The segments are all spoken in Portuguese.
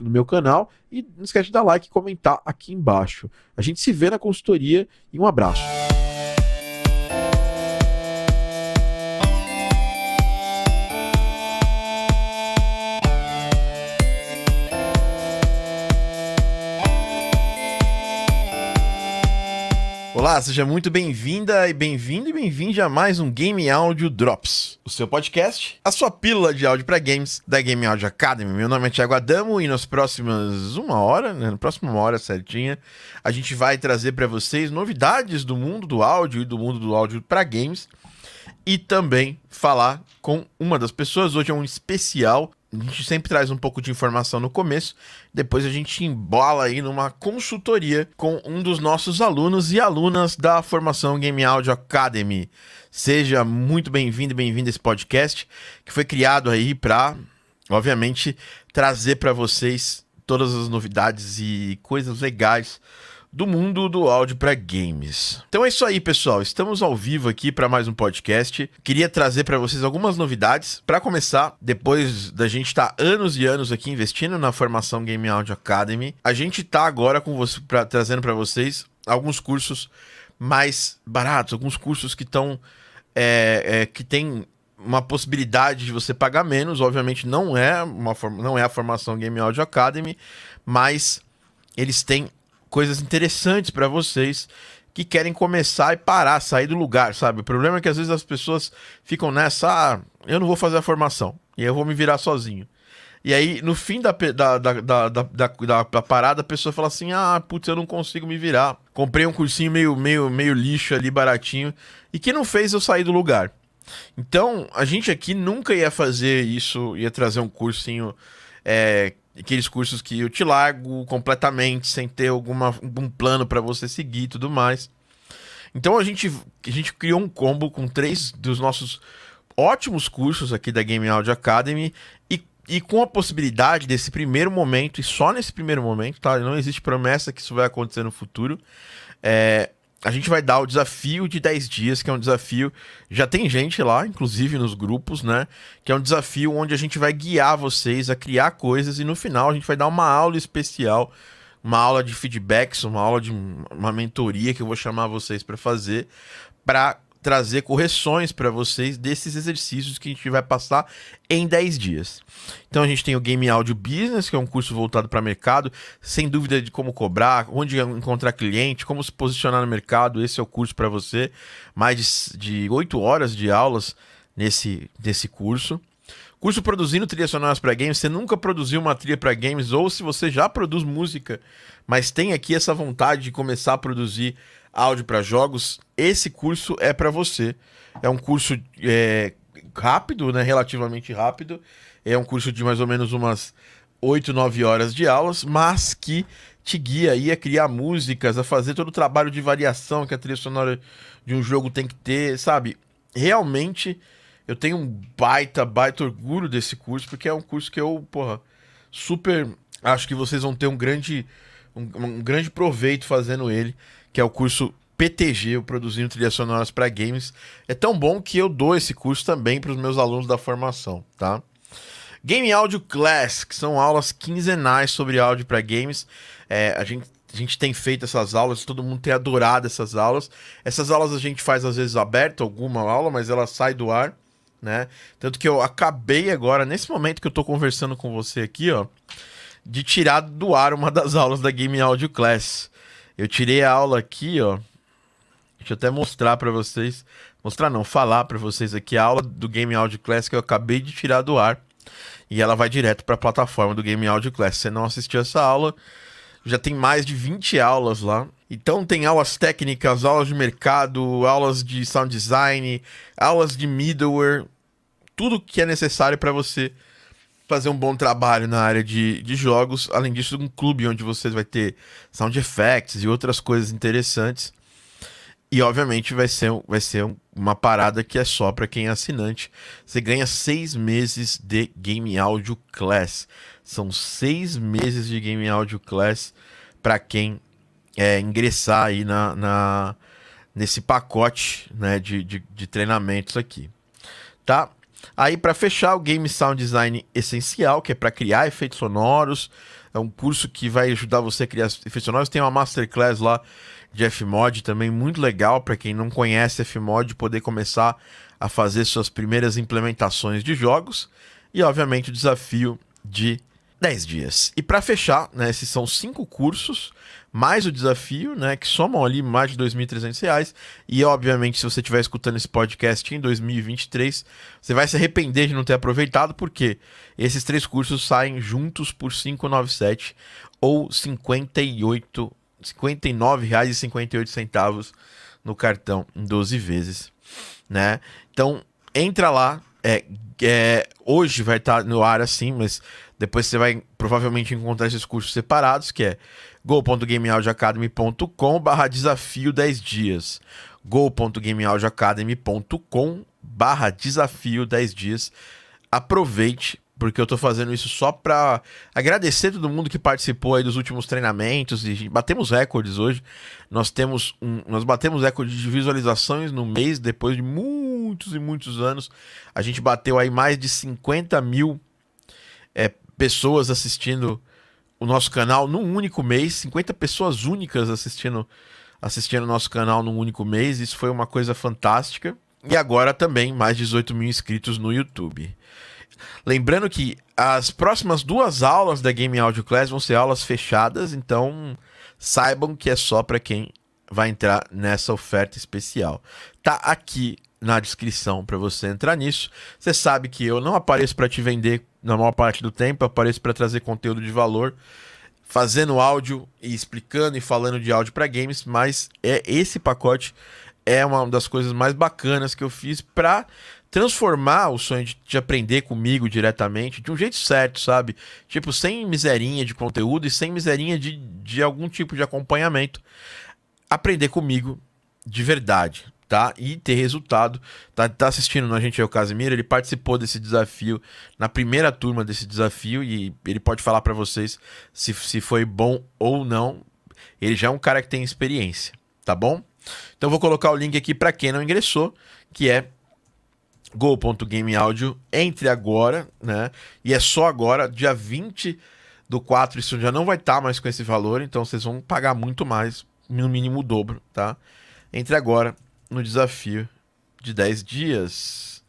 no, no, meu canal. E não esquece de dar like e comentar aqui embaixo. A gente se vê na consultoria e um abraço. Olá, seja muito bem-vinda e bem-vindo e bem-vinde a mais um Game Audio Drops, o seu podcast, a sua pílula de áudio para games da Game Audio Academy. Meu nome é Thiago Adamo e nas próximas uma hora, né, na próxima hora certinha, a gente vai trazer para vocês novidades do mundo do áudio e do mundo do áudio para games e também falar com uma das pessoas. Hoje é um especial a gente sempre traz um pouco de informação no começo, depois a gente embola aí numa consultoria com um dos nossos alunos e alunas da formação Game Audio Academy. Seja muito bem-vindo bem-vindo a esse podcast que foi criado aí para, obviamente, trazer para vocês todas as novidades e coisas legais do mundo do áudio para games. Então é isso aí, pessoal. Estamos ao vivo aqui para mais um podcast. Queria trazer para vocês algumas novidades. Para começar, depois da gente estar tá anos e anos aqui investindo na formação Game Audio Academy, a gente está agora com você pra, trazendo para vocês alguns cursos mais baratos, alguns cursos que estão é, é, que tem uma possibilidade de você pagar menos. Obviamente não é uma não é a formação Game Audio Academy, mas eles têm coisas interessantes para vocês que querem começar e parar, sair do lugar, sabe? O problema é que às vezes as pessoas ficam nessa, ah, eu não vou fazer a formação, e eu vou me virar sozinho. E aí, no fim da, da, da, da, da, da parada, a pessoa fala assim: ah, putz, eu não consigo me virar. Comprei um cursinho meio, meio, meio lixo ali, baratinho, e que não fez eu sair do lugar. Então, a gente aqui nunca ia fazer isso, ia trazer um cursinho é, aqueles cursos que eu te largo completamente sem ter alguma, algum plano para você seguir e tudo mais. Então a gente, a gente criou um combo com três dos nossos ótimos cursos aqui da Game Audio Academy e, e com a possibilidade desse primeiro momento, e só nesse primeiro momento, tá? Não existe promessa que isso vai acontecer no futuro. É, a gente vai dar o desafio de 10 dias, que é um desafio. Já tem gente lá, inclusive nos grupos, né? Que é um desafio onde a gente vai guiar vocês a criar coisas e no final a gente vai dar uma aula especial, uma aula de feedbacks, uma aula de uma mentoria que eu vou chamar vocês para fazer, para trazer correções para vocês desses exercícios que a gente vai passar em 10 dias. Então a gente tem o Game Audio Business, que é um curso voltado para mercado, sem dúvida de como cobrar, onde encontrar cliente, como se posicionar no mercado. Esse é o curso para você. Mais de, 8 horas de aulas nesse, nesse curso. Curso produzindo trilhas sonoras para games. Você nunca produziu uma trilha para games, ou se você já produz música, mas tem aqui essa vontade de começar a produzir áudio para jogos, esse curso é para você. É um curso é, rápido, né? Relativamente rápido. É um curso de mais ou menos umas 8, 9 horas de aulas, mas que te guia aí a criar músicas, a fazer todo o trabalho de variação que a trilha sonora de um jogo tem que ter, sabe? Realmente eu tenho um baita, baita orgulho desse curso, porque é um curso que eu, porra, super acho que vocês vão ter um grande um, um grande proveito fazendo ele que é o curso PTG, o Produzindo Trilhas Sonoras para Games. É tão bom que eu dou esse curso também para os meus alunos da formação, tá? Game Audio Class, que são aulas quinzenais sobre áudio para games. É, a, gente, a gente tem feito essas aulas, todo mundo tem adorado essas aulas. Essas aulas a gente faz às vezes aberto, alguma aula, mas ela sai do ar, né? Tanto que eu acabei agora, nesse momento que eu estou conversando com você aqui, ó de tirar do ar uma das aulas da Game Audio Class. Eu tirei a aula aqui, ó. Deixa eu até mostrar para vocês. Mostrar não, falar para vocês aqui a aula do Game Audio Class que eu acabei de tirar do ar. E ela vai direto para a plataforma do Game Audio Class. Se você não assistiu essa aula, já tem mais de 20 aulas lá. Então tem aulas técnicas, aulas de mercado, aulas de sound design, aulas de middleware, tudo que é necessário para você fazer um bom trabalho na área de, de jogos. Além disso, um clube onde você vai ter sound effects e outras coisas interessantes. E obviamente vai ser, vai ser uma parada que é só para quem é assinante. Você ganha seis meses de Game Audio Class. São seis meses de Game Audio Class para quem é, ingressar aí na, na, nesse pacote né, de, de, de treinamentos aqui. Tá? Aí, para fechar, o Game Sound Design Essencial, que é para criar efeitos sonoros. É um curso que vai ajudar você a criar efeitos sonoros. Tem uma Masterclass lá de Fmod também, muito legal para quem não conhece Fmod poder começar a fazer suas primeiras implementações de jogos. E, obviamente, o desafio de 10 dias. E para fechar, né, esses são cinco cursos mais o desafio, né, que somam ali mais de R$ 2.300. E, obviamente, se você estiver escutando esse podcast em 2023, você vai se arrepender de não ter aproveitado, porque esses três cursos saem juntos por R$ 597 ou R$ 58, R$ 59,58 no cartão em 12 vezes, né? Então, entra lá, é, é, hoje vai estar no ar assim, mas depois você vai provavelmente encontrar esses cursos separados, que é go.gameaudioacademy.com barra desafio 10 dias. go.gameaudioacademy.com barra desafio 10 dias. Aproveite, porque eu tô fazendo isso só para agradecer todo mundo que participou aí dos últimos treinamentos e batemos recordes hoje. Nós temos um, nós batemos recorde de visualizações no mês depois de muitos e muitos anos. A gente bateu aí mais de 50 mil é, pessoas assistindo o nosso canal num único mês, 50 pessoas únicas assistindo assistindo o nosso canal num único mês. Isso foi uma coisa fantástica. E agora também mais 18 mil inscritos no YouTube. Lembrando que as próximas duas aulas da Game Audio Class vão ser aulas fechadas, então saibam que é só para quem vai entrar nessa oferta especial. Tá aqui na descrição para você entrar nisso. Você sabe que eu não apareço para te vender na maior parte do tempo, eu apareço para trazer conteúdo de valor, fazendo áudio e explicando e falando de áudio para games, mas é esse pacote é uma das coisas mais bacanas que eu fiz para transformar o sonho de, de, aprender comigo diretamente de um jeito certo, sabe? Tipo, sem miserinha de conteúdo e sem miserinha de, de algum tipo de acompanhamento. Aprender comigo de verdade, tá? E ter resultado. Tá, tá assistindo a gente aí o Casimiro, ele participou desse desafio na primeira turma desse desafio e ele pode falar para vocês se, se foi bom ou não. Ele já é um cara que tem experiência, tá bom? Então vou colocar o link aqui para quem não ingressou, que é go.gameaudio. Entre agora, né? E é só agora, dia 20 do 4, isso já não vai estar tá mais com esse valor, então vocês vão pagar muito mais, no mínimo o dobro, tá? Entre agora no desafio de 10 dias,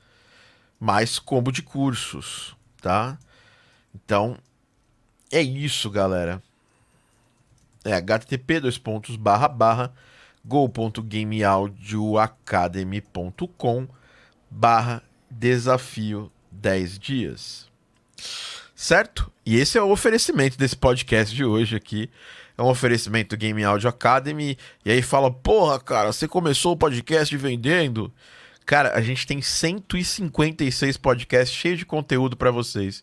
mais combo de cursos, tá? Então, é isso, galera. É http dois pontos barra barra go.gameaudioacademy.com barra desafio 10 dias. Certo? E esse é o oferecimento desse podcast de hoje aqui é um oferecimento Game Audio Academy. E aí fala, porra, cara, você começou o podcast vendendo? Cara, a gente tem 156 podcasts cheios de conteúdo para vocês.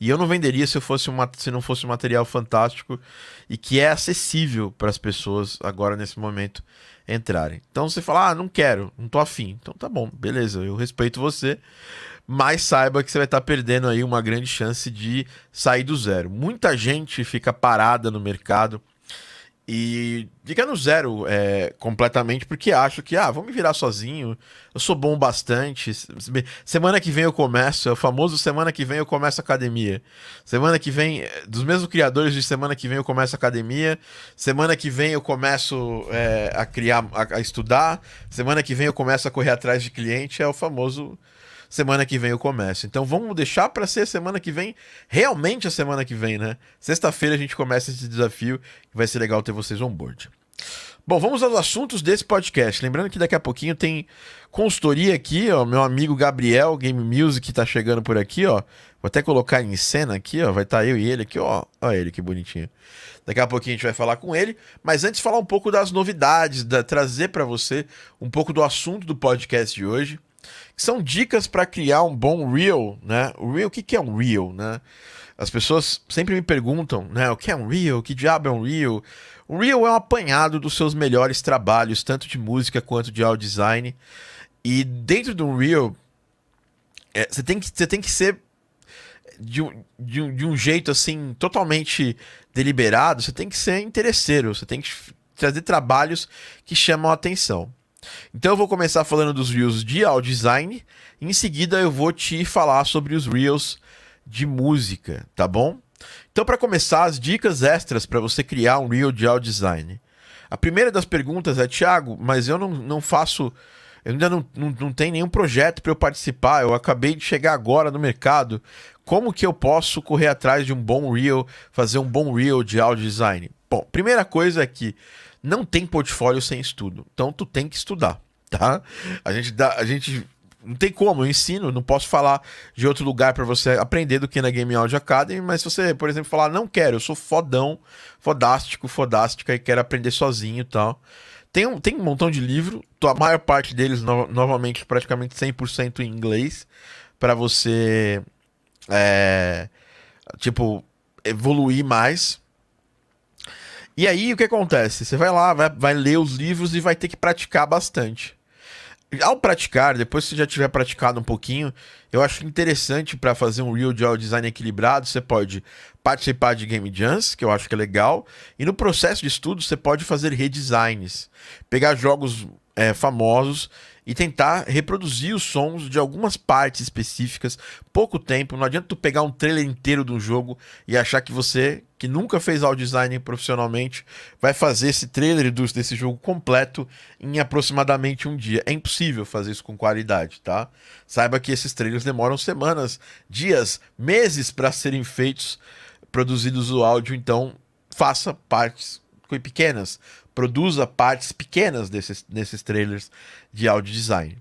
E eu não venderia se, eu fosse uma, se não fosse um material fantástico e que é acessível para as pessoas agora nesse momento entrarem. Então você fala, ah, não quero, não tô afim. Então tá bom, beleza, eu respeito você. Mas saiba que você vai estar perdendo aí uma grande chance de sair do zero. Muita gente fica parada no mercado e fica no zero é, completamente, porque acho que, ah, vou me virar sozinho, eu sou bom bastante. Semana que vem eu começo, é o famoso semana que vem eu começo academia. Semana que vem, dos mesmos criadores de semana que vem eu começo academia. Semana que vem eu começo é, a criar, a, a estudar. Semana que vem eu começo a correr atrás de cliente. É o famoso semana que vem eu começo. Então vamos deixar para ser semana que vem, realmente a semana que vem, né? Sexta-feira a gente começa esse desafio, vai ser legal ter vocês on board. Bom, vamos aos assuntos desse podcast. Lembrando que daqui a pouquinho tem consultoria aqui, ó. Meu amigo Gabriel Game Music tá chegando por aqui, ó. Vou até colocar em cena aqui, ó. Vai estar tá eu e ele aqui, ó. Olha ele que bonitinho. Daqui a pouquinho a gente vai falar com ele, mas antes falar um pouco das novidades, da, trazer para você um pouco do assunto do podcast de hoje, são dicas para criar um bom reel, né? O reel, o que, que é um reel, né? As pessoas sempre me perguntam, né? O que é um reel? Que diabo é um reel? O reel é um apanhado dos seus melhores trabalhos, tanto de música quanto de audio design. E dentro de um reel, é, você, tem que, você tem que ser de um, de, de um jeito assim totalmente deliberado, você tem que ser interesseiro, você tem que trazer trabalhos que chamam a atenção. Então eu vou começar falando dos reels de audio design, em seguida eu vou te falar sobre os reels de música, tá bom? Então para começar, as dicas extras para você criar um reel de audio design. A primeira das perguntas é, Thiago, mas eu não, não faço eu ainda não, não, não tenho nenhum projeto para eu participar. Eu acabei de chegar agora no mercado. Como que eu posso correr atrás de um bom reel, fazer um bom reel de audio design? Bom, primeira coisa é que não tem portfólio sem estudo. Então tu tem que estudar, tá? A gente dá, a gente não tem como, eu ensino, não posso falar de outro lugar para você aprender do que na Game Audio Academy, mas se você, por exemplo, falar, não quero, eu sou fodão, fodástico, fodástica e quero aprender sozinho e tal. Tem um, tem um montão de livro, a maior parte deles, no, novamente, praticamente 100% em inglês, para você, é, tipo, evoluir mais. E aí, o que acontece? Você vai lá, vai, vai ler os livros e vai ter que praticar bastante. Ao praticar, depois que você já tiver praticado um pouquinho, eu acho interessante para fazer um real de design equilibrado, você pode participar de game jams, que eu acho que é legal, e no processo de estudo você pode fazer redesigns, pegar jogos é, famosos e tentar reproduzir os sons de algumas partes específicas, pouco tempo. Não adianta tu pegar um trailer inteiro do jogo e achar que você, que nunca fez audio design profissionalmente, vai fazer esse trailer desse jogo completo em aproximadamente um dia. É impossível fazer isso com qualidade, tá? Saiba que esses trailers demoram semanas, dias, meses para serem feitos, produzidos o áudio, então faça partes pequenas produza partes pequenas desses, desses trailers de audio design.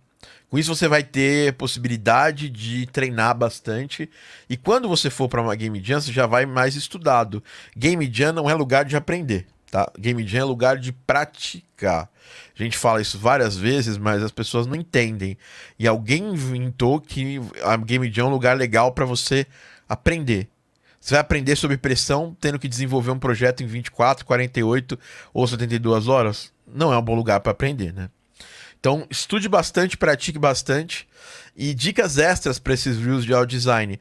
Com isso você vai ter possibilidade de treinar bastante e quando você for para uma game jam você já vai mais estudado. Game jam não é lugar de aprender, tá? Game jam é lugar de praticar. A gente fala isso várias vezes, mas as pessoas não entendem. E alguém inventou que a game jam é um lugar legal para você aprender. Você vai aprender sobre pressão tendo que desenvolver um projeto em 24, 48 ou 72 horas? Não é um bom lugar para aprender, né? Então, estude bastante, pratique bastante. E dicas extras para esses reels de audio design.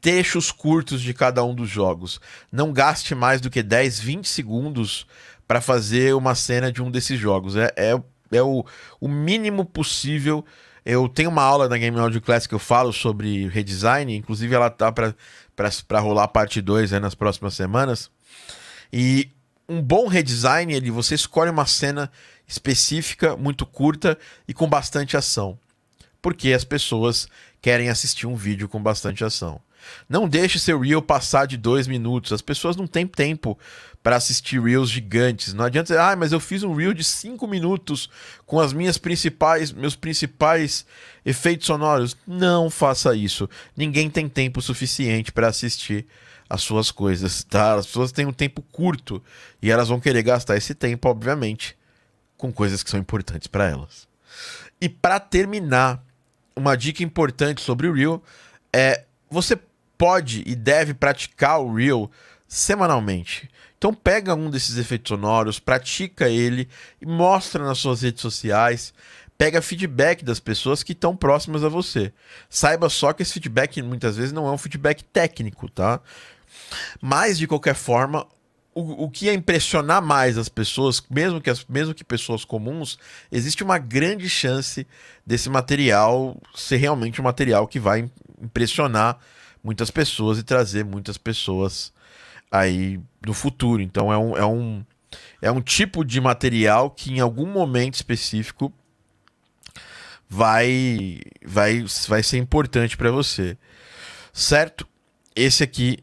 Trechos curtos de cada um dos jogos. Não gaste mais do que 10, 20 segundos para fazer uma cena de um desses jogos. É, é, é o, o mínimo possível. Eu tenho uma aula na Game Audio Class que eu falo sobre redesign, inclusive ela tá para para rolar a parte 2 nas próximas semanas. E um bom redesign, ele você escolhe uma cena específica, muito curta e com bastante ação. Porque as pessoas querem assistir um vídeo com bastante ação. Não deixe seu reel passar de dois minutos. As pessoas não têm tempo para assistir reels gigantes. Não adianta dizer, ah, mas eu fiz um reel de cinco minutos com as minhas principais, meus principais efeitos sonoros. Não faça isso. Ninguém tem tempo suficiente para assistir as suas coisas, tá? As pessoas têm um tempo curto e elas vão querer gastar esse tempo, obviamente, com coisas que são importantes para elas. E para terminar, uma dica importante sobre o reel é você pode e deve praticar o reel semanalmente. Então pega um desses efeitos sonoros, pratica ele e mostra nas suas redes sociais. Pega feedback das pessoas que estão próximas a você. Saiba só que esse feedback muitas vezes não é um feedback técnico, tá? Mas de qualquer forma, o, o que é impressionar mais as pessoas, mesmo que, as, mesmo que pessoas comuns, existe uma grande chance desse material ser realmente um material que vai impressionar muitas pessoas e trazer muitas pessoas aí no futuro. Então é um, é um, é um tipo de material que em algum momento específico vai vai vai ser importante para você. Certo? Esse aqui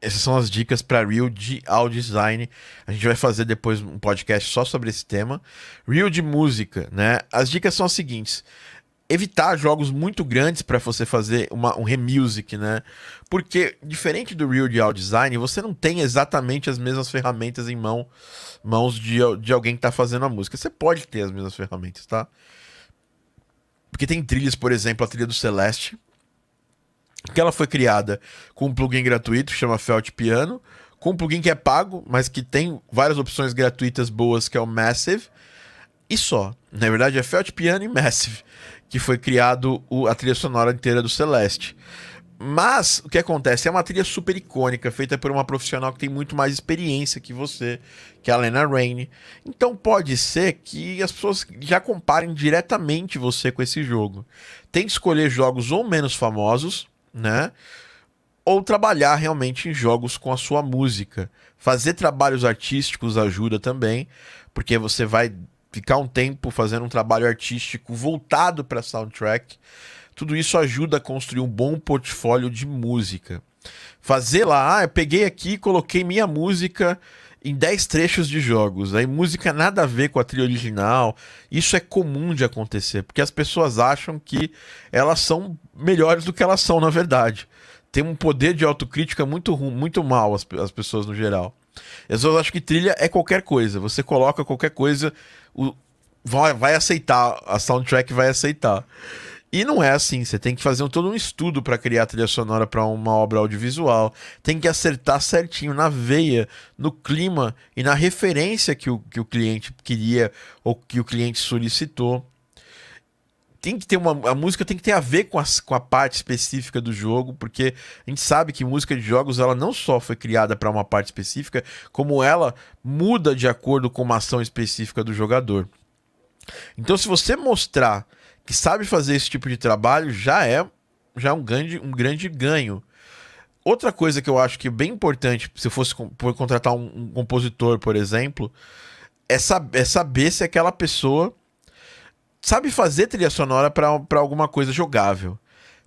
essas são as dicas para Reel de audio design. A gente vai fazer depois um podcast só sobre esse tema. Reel de música, né? As dicas são as seguintes: evitar jogos muito grandes para você fazer uma, um remusic, né? Porque diferente do audio design, você não tem exatamente as mesmas ferramentas em mão, mãos de, de alguém que está fazendo a música. Você pode ter as mesmas ferramentas, tá? Porque tem trilhas, por exemplo, a trilha do Celeste, que ela foi criada com um plugin gratuito chama Felt Piano, com um plugin que é pago, mas que tem várias opções gratuitas boas, que é o Massive, e só. Na verdade é Felt Piano e Massive, que foi criado o, a trilha sonora inteira do Celeste. Mas o que acontece é uma trilha super icônica, feita por uma profissional que tem muito mais experiência que você, que é a Lena Raine. Então pode ser que as pessoas já comparem diretamente você com esse jogo. Tem que escolher jogos ou menos famosos, né? Ou trabalhar realmente em jogos com a sua música. Fazer trabalhos artísticos ajuda também, porque você vai ficar um tempo fazendo um trabalho artístico voltado para soundtrack. Tudo isso ajuda a construir um bom portfólio de música. Fazer lá, ah, eu peguei aqui e coloquei minha música em 10 trechos de jogos. Aí música nada a ver com a trilha original. Isso é comum de acontecer, porque as pessoas acham que elas são melhores do que elas são na verdade. Tem um poder de autocrítica muito muito mal as, as pessoas no geral. As pessoas acham que trilha é qualquer coisa. Você coloca qualquer coisa, o, vai, vai aceitar, a soundtrack vai aceitar. E não é assim, você tem que fazer um, todo um estudo para criar trilha sonora para uma obra audiovisual, tem que acertar certinho na veia, no clima e na referência que o, que o cliente queria ou que o cliente solicitou. Tem que ter uma. A música tem que ter a ver com, as, com a parte específica do jogo, porque a gente sabe que música de jogos ela não só foi criada para uma parte específica, como ela muda de acordo com uma ação específica do jogador. Então, se você mostrar que sabe fazer esse tipo de trabalho já é já é um grande, um grande ganho. Outra coisa que eu acho que é bem importante, se eu fosse contratar um, um compositor, por exemplo, é, sab é saber se aquela pessoa sabe fazer trilha sonora para alguma coisa jogável.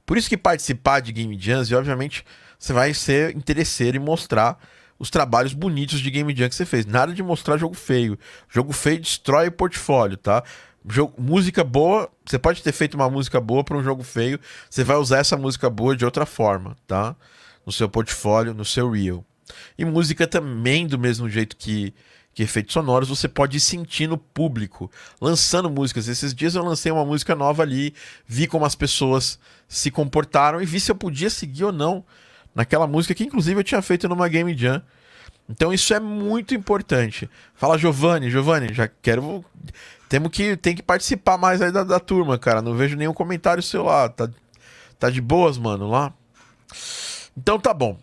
Por isso que participar de Game Jams, e obviamente você vai ser interesseiro e mostrar os trabalhos bonitos de Game Jam que você fez. Nada de mostrar jogo feio. Jogo feio destrói o portfólio, tá? Jogo, música boa, você pode ter feito uma música boa para um jogo feio, você vai usar essa música boa de outra forma, tá? No seu portfólio, no seu reel. E música também, do mesmo jeito que, que efeitos sonoros, você pode sentir no público, lançando músicas. Esses dias eu lancei uma música nova ali, vi como as pessoas se comportaram e vi se eu podia seguir ou não naquela música que, inclusive, eu tinha feito numa Game Jam. Então isso é muito importante. Fala, Giovanni, Giovanni, já quero temos que, tem que participar mais aí da, da turma, cara. Não vejo nenhum comentário seu lá. Tá, tá de boas, mano, lá? Então tá bom.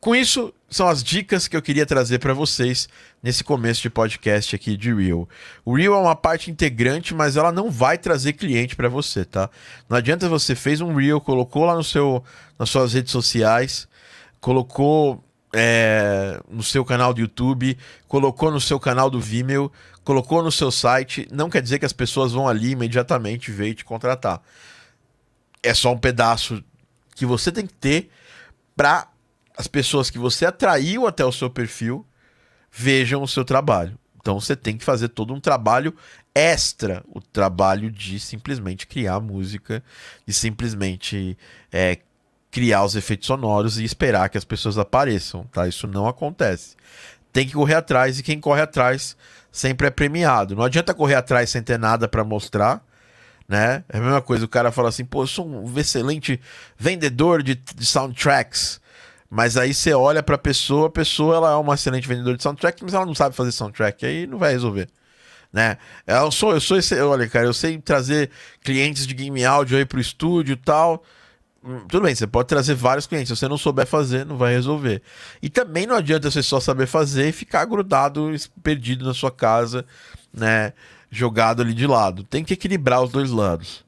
Com isso, são as dicas que eu queria trazer para vocês nesse começo de podcast aqui de Reel. O Reel é uma parte integrante, mas ela não vai trazer cliente para você, tá? Não adianta você fez um Reel, colocou lá no seu, nas suas redes sociais, colocou é, no seu canal do YouTube, colocou no seu canal do Vimeo, colocou no seu site, não quer dizer que as pessoas vão ali imediatamente ver e te contratar. É só um pedaço que você tem que ter para as pessoas que você atraiu até o seu perfil vejam o seu trabalho. Então você tem que fazer todo um trabalho extra, o trabalho de simplesmente criar música, de simplesmente é, criar os efeitos sonoros e esperar que as pessoas apareçam, tá? Isso não acontece. Tem que correr atrás e quem corre atrás sempre é premiado. Não adianta correr atrás sem ter nada para mostrar, né? É a mesma coisa, o cara fala assim, pô, eu sou um excelente vendedor de, de soundtracks. Mas aí você olha pra pessoa, a pessoa ela é uma excelente vendedora de soundtrack, mas ela não sabe fazer soundtrack, aí não vai resolver. Né? Eu sou, eu sou esse, olha, cara, eu sei trazer clientes de game áudio aí pro estúdio e tal. Hum, tudo bem, você pode trazer vários clientes. Se você não souber fazer, não vai resolver. E também não adianta você só saber fazer e ficar grudado, perdido na sua casa, né? Jogado ali de lado. Tem que equilibrar os dois lados.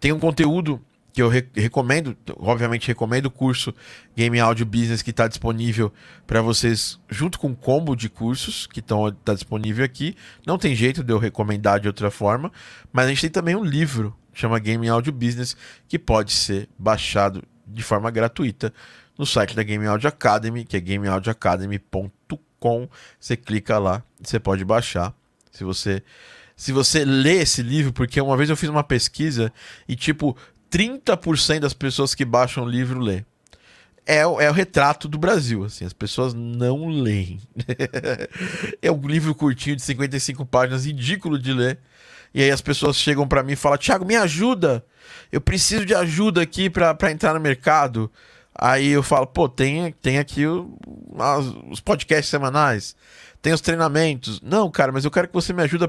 Tem um conteúdo que eu re recomendo, obviamente recomendo o curso Game Audio Business que está disponível para vocês, junto com o combo de cursos que está disponível aqui. Não tem jeito de eu recomendar de outra forma, mas a gente tem também um livro chama Game Audio Business, que pode ser baixado de forma gratuita no site da Game Audio Academy, que é gameaudioacademy.com. Você clica lá, você pode baixar. Se você se você lê esse livro, porque uma vez eu fiz uma pesquisa e tipo 30% das pessoas que baixam o livro lê. É, é o retrato do Brasil, assim, as pessoas não leem. é um livro curtinho de 55 páginas, ridículo de ler. E aí as pessoas chegam para mim e falam: Thiago, me ajuda. Eu preciso de ajuda aqui para entrar no mercado. Aí eu falo: pô, tem, tem aqui o, as, os podcasts semanais, tem os treinamentos. Não, cara, mas eu quero que você me ajude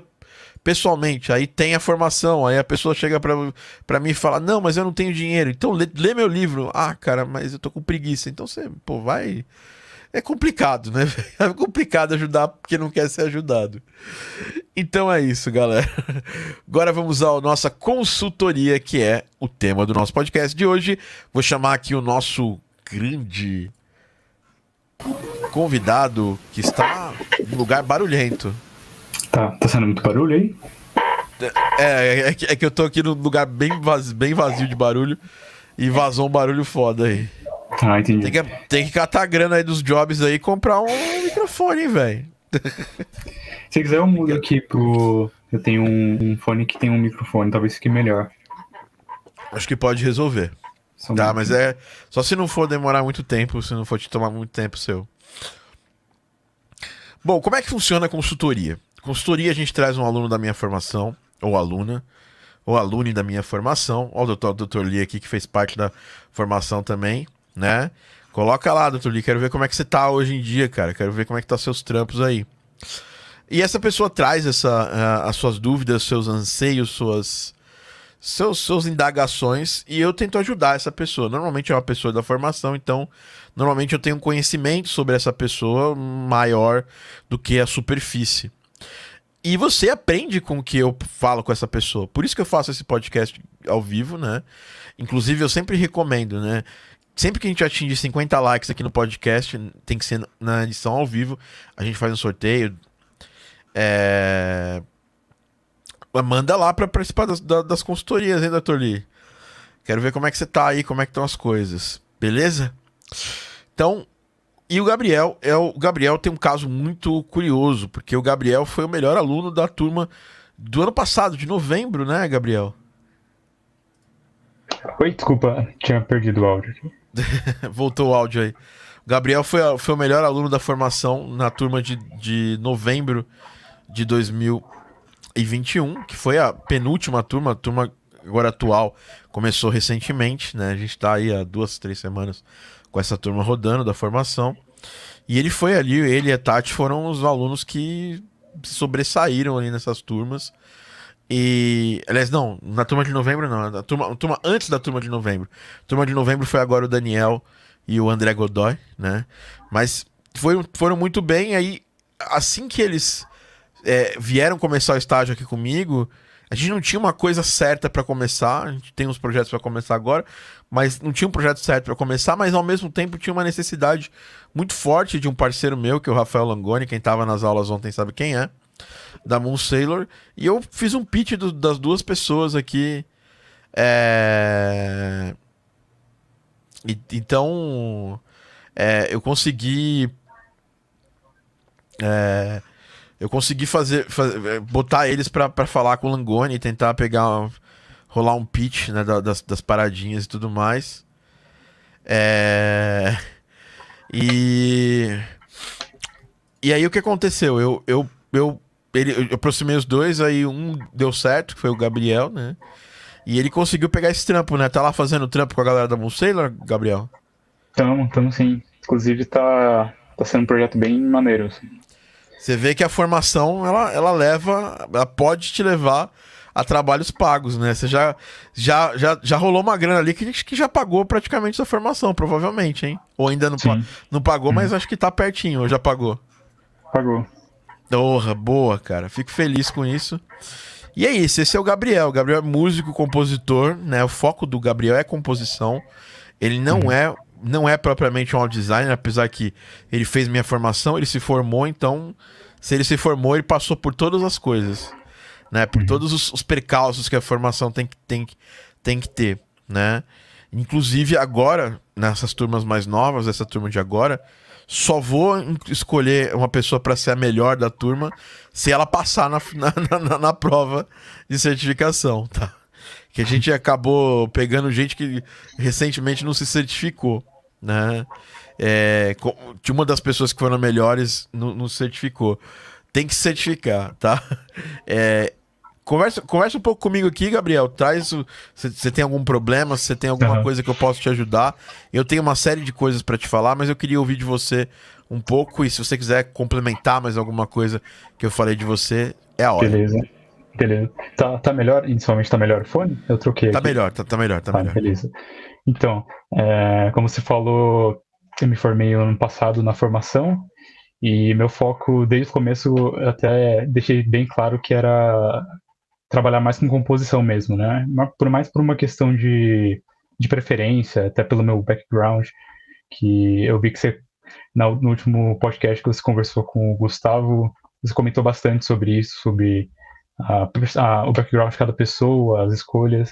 pessoalmente. Aí tem a formação. Aí a pessoa chega para mim e fala: Não, mas eu não tenho dinheiro. Então lê, lê meu livro. Ah, cara, mas eu tô com preguiça. Então você, pô, vai é complicado, né? É complicado ajudar porque não quer ser ajudado. Então é isso, galera. Agora vamos à nossa consultoria, que é o tema do nosso podcast de hoje. Vou chamar aqui o nosso grande convidado que está num lugar barulhento. Tá, tá sendo muito barulho aí? É, é, que, é que eu tô aqui num lugar bem vazio, bem vazio de barulho e vazou um barulho foda aí. Ah, entendi. Tem que, tem que catar a grana aí dos jobs aí e comprar um microfone, velho. Se quiser, eu mudo aqui pro. Eu tenho um, um, fone que tem um microfone, talvez fique melhor. Acho que pode resolver. São tá, mas é. Só se não for demorar muito tempo, se não for te tomar muito tempo seu. Bom, como é que funciona a consultoria? Consultoria a gente traz um aluno da minha formação, ou aluna, ou aluno da minha formação. Olha o doutor, doutor Lee aqui que fez parte da formação também né? Coloca lá, doutor Lee, quero ver como é que você tá hoje em dia, cara. Quero ver como é que tá seus trampos aí. E essa pessoa traz essa, uh, as suas dúvidas, seus anseios, suas, seus, seus indagações e eu tento ajudar essa pessoa. Normalmente é uma pessoa da formação, então normalmente eu tenho um conhecimento sobre essa pessoa maior do que a superfície. E você aprende com o que eu falo com essa pessoa. Por isso que eu faço esse podcast ao vivo, né? Inclusive, eu sempre recomendo, né? sempre que a gente atingir 50 likes aqui no podcast, tem que ser na edição ao vivo. A gente faz um sorteio. É... Manda lá para participar das, das, consultorias, hein, doutor Lee? Quero ver como é que você tá aí, como é que estão as coisas. Beleza? Então, e o Gabriel, é o, Gabriel tem um caso muito curioso, porque o Gabriel foi o melhor aluno da turma do ano passado, de novembro, né, Gabriel? Oi, desculpa, tinha perdido o áudio aqui. Voltou o áudio aí. O Gabriel foi, foi o melhor aluno da formação na turma de, de novembro de 2021, que foi a penúltima turma, a turma agora atual, começou recentemente, né? A gente está aí há duas, três semanas com essa turma rodando da formação. E ele foi ali, ele e a Tati foram os alunos que sobressaíram ali nessas turmas. E, aliás, não, na turma de novembro não, na turma, turma antes da turma de novembro. turma de novembro foi agora o Daniel e o André Godoy, né? Mas foram, foram muito bem. Aí, assim que eles é, vieram começar o estágio aqui comigo, a gente não tinha uma coisa certa para começar. A gente tem uns projetos para começar agora, mas não tinha um projeto certo para começar. Mas ao mesmo tempo tinha uma necessidade muito forte de um parceiro meu, que é o Rafael Langoni. Quem estava nas aulas ontem sabe quem é da Moon Sailor. E eu fiz um pitch do, das duas pessoas aqui. É... E, então, é, eu consegui. É, eu consegui fazer, fazer botar eles para falar com o Langoni, tentar pegar, rolar um pitch né, das, das paradinhas e tudo mais. É, e e aí o que aconteceu? Eu, eu, eu ele, eu aproximei os dois, aí um deu certo, que foi o Gabriel, né? E ele conseguiu pegar esse trampo, né? Tá lá fazendo trampo com a galera da Moon Sailor, Gabriel? Tamo, tamo sim. Inclusive tá, tá sendo um projeto bem maneiro. Assim. Você vê que a formação, ela, ela leva, ela pode te levar a trabalhos pagos, né? Você já, já, já, já rolou uma grana ali que, que já pagou praticamente sua formação, provavelmente, hein? Ou ainda não, não pagou, mas uhum. acho que tá pertinho, ou já pagou? Pagou. Porra, boa, cara. Fico feliz com isso. E é isso, esse é o Gabriel. O Gabriel é músico, compositor, né? O foco do Gabriel é composição. Ele não uhum. é não é propriamente um audio designer, apesar que ele fez minha formação, ele se formou, então se ele se formou, ele passou por todas as coisas. Né? Por uhum. todos os, os, percalços que a formação tem que, tem, tem que ter, né? Inclusive agora, nessas turmas mais novas, essa turma de agora, só vou escolher uma pessoa para ser a melhor da turma se ela passar na, na, na, na prova de certificação, tá? Que a gente acabou pegando gente que recentemente não se certificou, né? É, de uma das pessoas que foram melhores não, não certificou. Tem que certificar, tá? É, conversa, conversa um pouco comigo aqui, Gabriel. Traz. Você tem algum problema? Você tem alguma uhum. coisa que eu posso te ajudar? Eu tenho uma série de coisas para te falar, mas eu queria ouvir de você um pouco. E se você quiser complementar mais alguma coisa que eu falei de você, é a hora. Beleza. Beleza. Tá, tá melhor? Inicialmente tá melhor o fone? Eu troquei. Tá aqui. melhor, tá, tá melhor, tá, tá melhor. Beleza. Então, é, como você falou, eu me formei ano passado na formação e meu foco desde o começo até deixei bem claro que era trabalhar mais com composição mesmo, né? Por mais por uma questão de, de preferência, até pelo meu background, que eu vi que você no último podcast que você conversou com o Gustavo, você comentou bastante sobre isso, sobre a, a, o background de cada pessoa, as escolhas,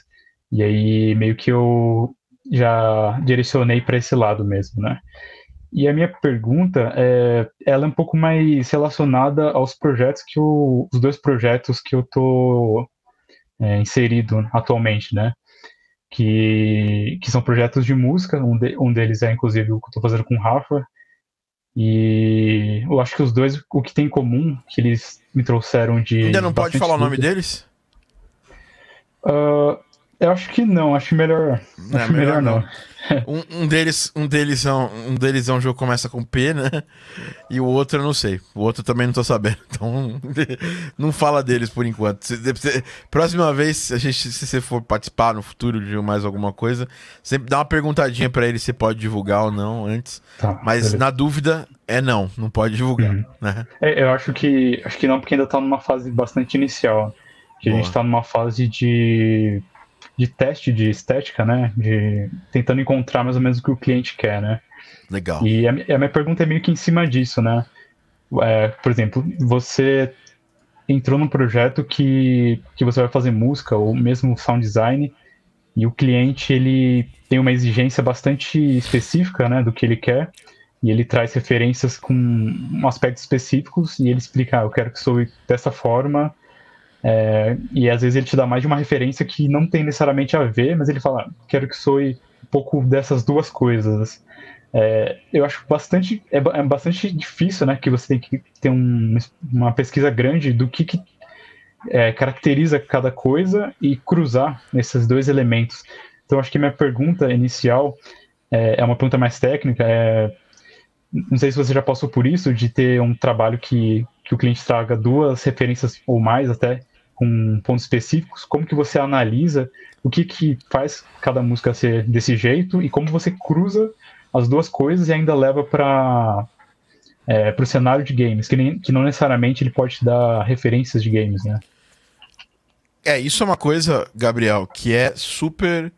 e aí meio que eu já direcionei para esse lado mesmo, né? E a minha pergunta é, ela é um pouco mais relacionada aos projetos que eu, os dois projetos que eu tô é, inserido atualmente, né? Que, que são projetos de música, um, de, um deles é inclusive o que eu tô fazendo com o Rafa, e eu acho que os dois, o que tem em comum, que eles me trouxeram de. Ainda não pode falar o nome deles? Uh, eu acho que não, acho melhor. Acho melhor, melhor não. não. um, um, deles, um, deles é um, um deles é um jogo que começa com P, né? E o outro eu não sei. O outro também não tô sabendo. Então, não fala deles por enquanto. Se, se, próxima vez, a gente, se você for participar no futuro de mais alguma coisa, sempre dá uma perguntadinha para ele se pode divulgar ou não antes. Tá, Mas beleza. na dúvida, é não, não pode divulgar. Uhum. Né? É, eu acho que acho que não, porque ainda tá numa fase bastante inicial. Que Boa. a gente tá numa fase de de teste de estética, né? De tentando encontrar mais ou menos o que o cliente quer, né? Legal. E a, a minha pergunta é meio que em cima disso, né? É, por exemplo, você entrou num projeto que, que você vai fazer música ou mesmo sound design e o cliente ele tem uma exigência bastante específica, né, do que ele quer e ele traz referências com aspectos específicos e ele explica, ah, eu quero que soe dessa forma é, e às vezes ele te dá mais de uma referência que não tem necessariamente a ver, mas ele fala, quero que soe um pouco dessas duas coisas. É, eu acho bastante é, é, bastante difícil, né? Que você tem que ter um, uma pesquisa grande do que, que é, caracteriza cada coisa e cruzar esses dois elementos. Então, acho que minha pergunta inicial é, é uma pergunta mais técnica. É, não sei se você já passou por isso, de ter um trabalho que, que o cliente traga duas referências ou mais até com pontos específicos, como que você analisa o que, que faz cada música ser desse jeito e como você cruza as duas coisas e ainda leva para é, para o cenário de games, que, nem, que não necessariamente ele pode te dar referências de games, né? É, isso é uma coisa, Gabriel, que é super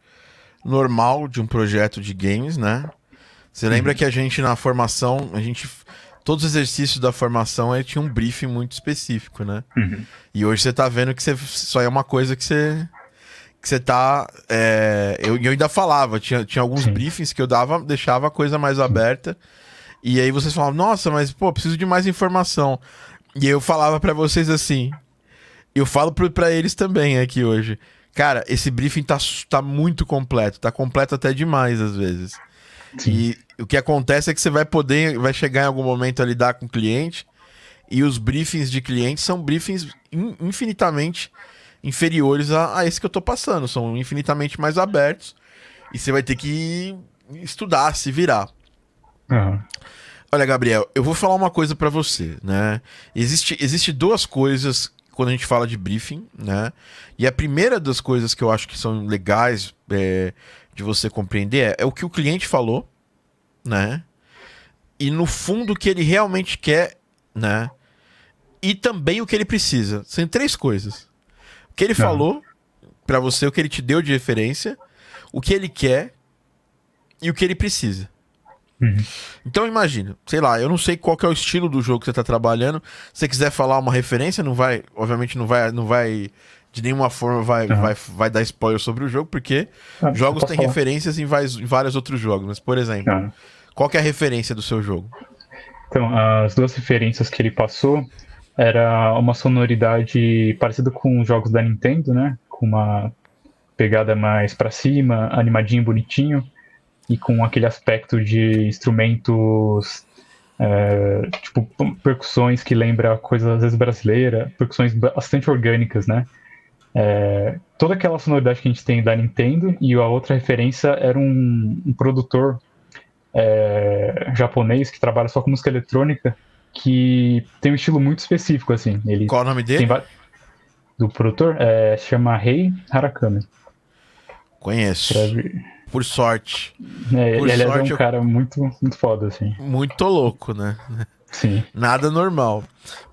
normal de um projeto de games, né? Você lembra uhum. que a gente na formação, a gente todos os exercícios da formação aí tinha um briefing muito específico, né? Uhum. E hoje você tá vendo que você, só é uma coisa que você que você tá. É, eu, eu ainda falava, tinha, tinha alguns Sim. briefings que eu dava, deixava a coisa mais aberta. E aí vocês falavam, nossa, mas pô, preciso de mais informação. E eu falava para vocês assim. Eu falo para eles também aqui hoje. Cara, esse briefing tá, tá muito completo, tá completo até demais às vezes. Sim. E o que acontece é que você vai poder, vai chegar em algum momento a lidar com o cliente e os briefings de clientes são briefings in, infinitamente inferiores a, a esse que eu tô passando, são infinitamente mais abertos e você vai ter que estudar, se virar. Uhum. Olha, Gabriel, eu vou falar uma coisa para você, né? Existe, existe duas coisas quando a gente fala de briefing, né? E a primeira das coisas que eu acho que são legais é, de você compreender é, é o que o cliente falou, né? E no fundo o que ele realmente quer, né? E também o que ele precisa. São três coisas. O que ele Não. falou para você, o que ele te deu de referência, o que ele quer e o que ele precisa. Uhum. Então imagina, sei lá, eu não sei qual é o estilo do jogo que você tá trabalhando. Se você quiser falar uma referência, não vai, obviamente não vai, não vai de nenhuma forma vai, Uhum. vai, vai dar spoiler sobre o jogo, porque Ah, jogos têm falar. referências em vários, em vários outros jogos. Mas, por exemplo, Ah, qual que é a referência do seu jogo? Então, as duas referências que ele passou era uma sonoridade parecida com os jogos da Nintendo, né? Com uma pegada mais pra cima, animadinho, bonitinho, e com aquele aspecto de instrumentos, é, tipo percussões que lembra coisas às vezes brasileira, percussões bastante orgânicas, né? É, toda aquela sonoridade que a gente tem da Nintendo e a outra referência era um, um produtor é, japonês que trabalha só com música eletrônica que tem um estilo muito específico assim. Ele Qual o nome dele? va- do produtor é, se chama Rei Harakami. Conheço. Por sorte. É, Por ele aliás, é sorte, um eu- cara muito muito foda assim. Muito louco, né? Sim. Nada normal.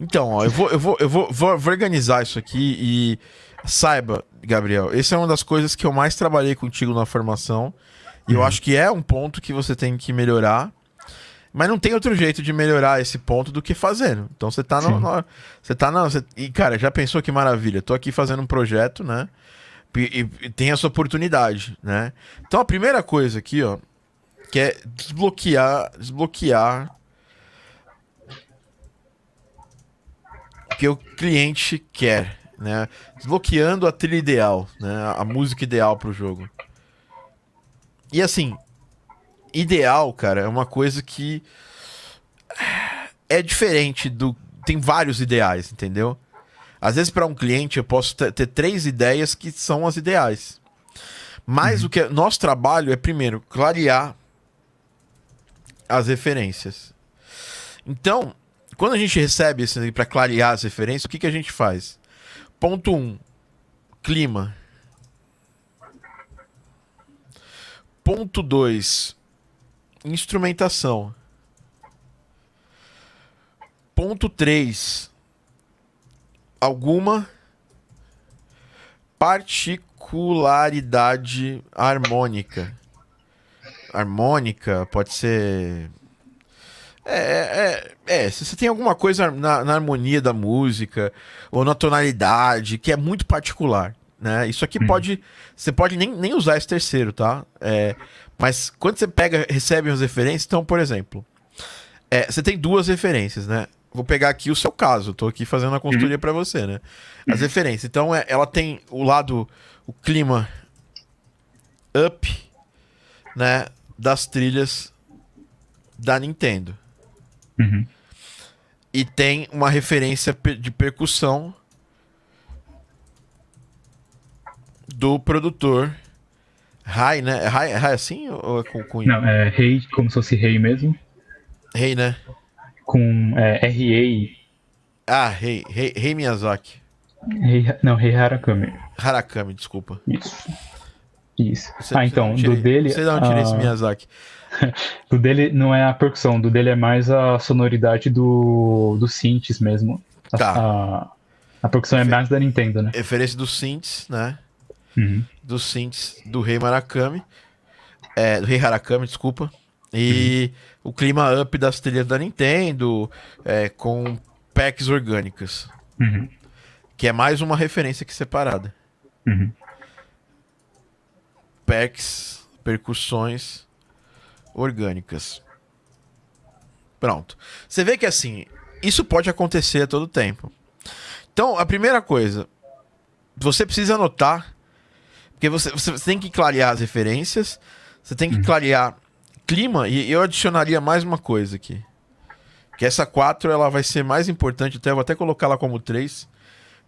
Então, ó, eu vou, eu vou, eu vou, vou, vou organizar isso aqui e saiba, Gabriel, essa é uma das coisas que eu mais trabalhei contigo na formação. E eu acho que é um ponto que você tem que melhorar. Mas não tem outro jeito de melhorar esse ponto do que fazendo. Então você tá no. Você tá na. você- e, cara, já pensou que maravilha? Tô aqui fazendo um projeto, né? E, e- tem essa oportunidade, né? Então a primeira coisa aqui, ó, que é desbloquear. Desbloquear o que o cliente quer, né? Desbloqueando a trilha ideal, né? A música ideal pro jogo. E assim, ideal, cara, é uma coisa que é diferente do tem vários ideais, entendeu? Às vezes para um cliente eu posso ter, ter três ideias que são as ideais. Mas o que é, nosso trabalho é primeiro clarear as referências. Então, quando a gente recebe isso para clarear as referências, o que, que a gente faz? Ponto 1. Um, clima. Ponto 2. Instrumentação. Ponto 3. Alguma particularidade harmônica. Harmônica pode ser é, é, é, se você tem alguma coisa na, na harmonia da música ou na tonalidade que é muito particular, né? Isso aqui pode, você pode nem, nem usar esse terceiro, tá? É, mas quando você pega, recebe as referências, então, por exemplo, é, você tem duas referências, né? Vou pegar aqui o seu caso, tô aqui fazendo a consultoria pra você, né? As referências. Então, é, ela tem o lado, o clima up, né? Das trilhas da Nintendo. Uhum. E tem uma referência de percussão do produtor Rai, né? É Rai, Rai assim ou é com, Não, é Rei, como se fosse Rei mesmo, Rei, né? com é, R-A, Ah, Rei, Rei, Rei Miyazaki. Rei, não, Rei Harakami. Harakami, desculpa. Isso. Isso. Você- ah, então, não do tirei- dele. Você não tirei esse ah, Miyazaki. Do dele não é a percussão, do dele é mais a sonoridade do, do synths mesmo. A, Tá. a, a percussão é mais da Nintendo, né? Referência dos synths, né? Uhum. Dos synths do Rei Murakami. É, do Rei Harakami, desculpa. E o clima up das trilhas da Nintendo, é, com packs orgânicas. Uhum. Que é mais uma referência que separada. Uhum. Packs, percussões orgânicas. Pronto. Você vê que assim, isso pode acontecer a todo tempo. Então, a primeira coisa, você precisa anotar, porque você, você tem que clarear as referências, você tem que clarear clima, e eu adicionaria mais uma coisa aqui. Que essa 4 ela vai ser mais importante, até eu vou até colocar ela como 3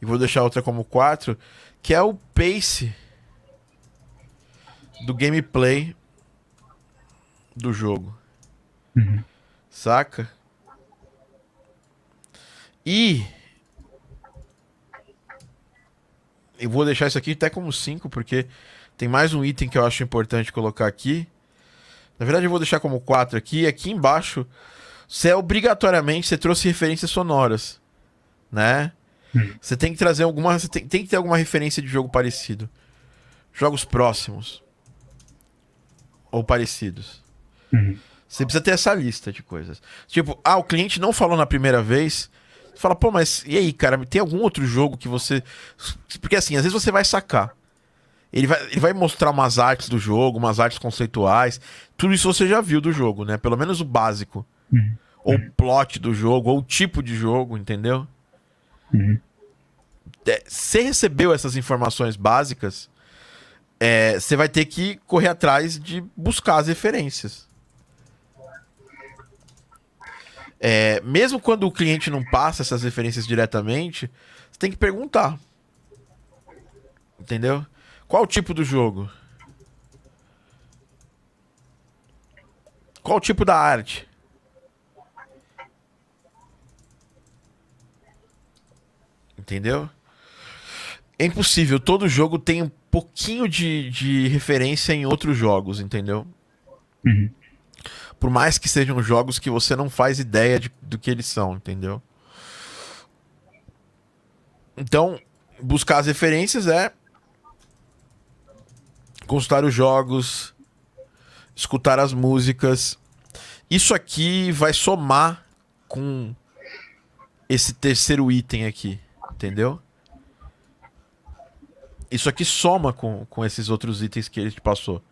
e vou deixar outra como 4, que é o pace do gameplay do jogo. Uhum. Saca? E eu vou deixar isso aqui até como 5, porque tem mais um item que eu acho importante colocar aqui. Na verdade, eu vou deixar como 4 aqui. E aqui embaixo, você é obrigatoriamente, você trouxe referências sonoras, né? Você tem que trazer alguma, você tem, tem que ter alguma referência de jogo parecido. Jogos próximos ou parecidos. Uhum. Você precisa ter essa lista de coisas. Tipo, ah, o cliente não falou na primeira vez. Você fala, pô, mas e aí, cara? Tem algum outro jogo que você. Porque assim, às vezes você vai sacar. Ele vai, ele vai mostrar umas artes do jogo, umas artes conceituais. Tudo isso você já viu do jogo, né? Pelo menos o básico. Uhum. Ou o plot do jogo, ou o tipo de jogo, entendeu? Uhum. É, você recebeu essas informações básicas, é, você vai ter que correr atrás de buscar as referências. É, mesmo quando o cliente não passa essas referências diretamente, você tem que perguntar. Entendeu? Qual o tipo do jogo? Qual o tipo da arte? Entendeu? É impossível. Todo jogo tem um pouquinho de, de referência em outros jogos, entendeu? Uhum. Por mais que sejam jogos que você não faz ideia de, do que eles são, entendeu? Então, buscar as referências é consultar os jogos, escutar as músicas. Isso aqui vai somar com esse terceiro item aqui, entendeu? Isso aqui soma com, com esses outros itens que ele te passou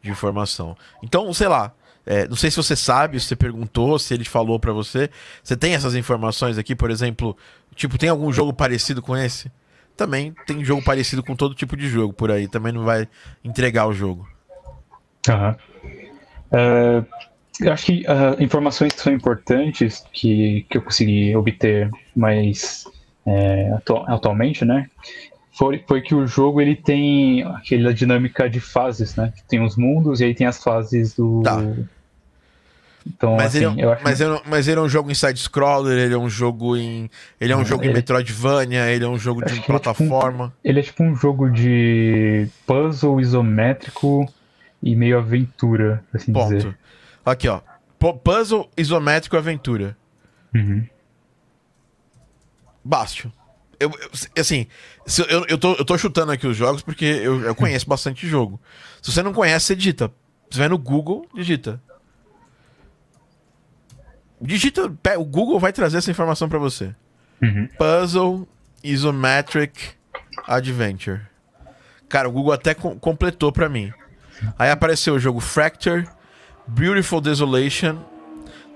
de informação. Então, sei lá, é, não sei se você sabe, se você perguntou, se ele falou para você. Você tem essas informações aqui, por exemplo, tipo, tem algum jogo parecido com esse? Também tem jogo parecido com todo tipo de jogo por aí, também não vai entregar o jogo. Aham. É, eu acho que uh, informações que são importantes que, que eu consegui obter mais é, atu atualmente, né? Foi, foi que o jogo ele tem aquela dinâmica de fases, né? Tem os mundos e aí tem as fases do. Tá. Então, Mas, assim, ele, é um- mas, ele, é mas ele é um jogo em side-scroller, ele é um jogo em. Ele é um jogo em ele- Metroidvania, ele é um jogo de que ele é tipo um- plataforma. ele é tipo um jogo de puzzle isométrico e meio aventura, assim Ponto. dizer. Aqui, ó. Pu- Puzzle isométrico aventura. Uhum. Eu, eu- assim, eu, eu, tô, eu tô chutando aqui os jogos porque eu, eu conheço bastante jogo. Se você não conhece, você digita. Você vai no Google, digita. Digita, o Google vai trazer essa informação pra você. Uhum. Puzzle Isometric Adventure. Cara, o Google até com- completou pra mim. Aí apareceu o jogo Fracture, Beautiful Desolation,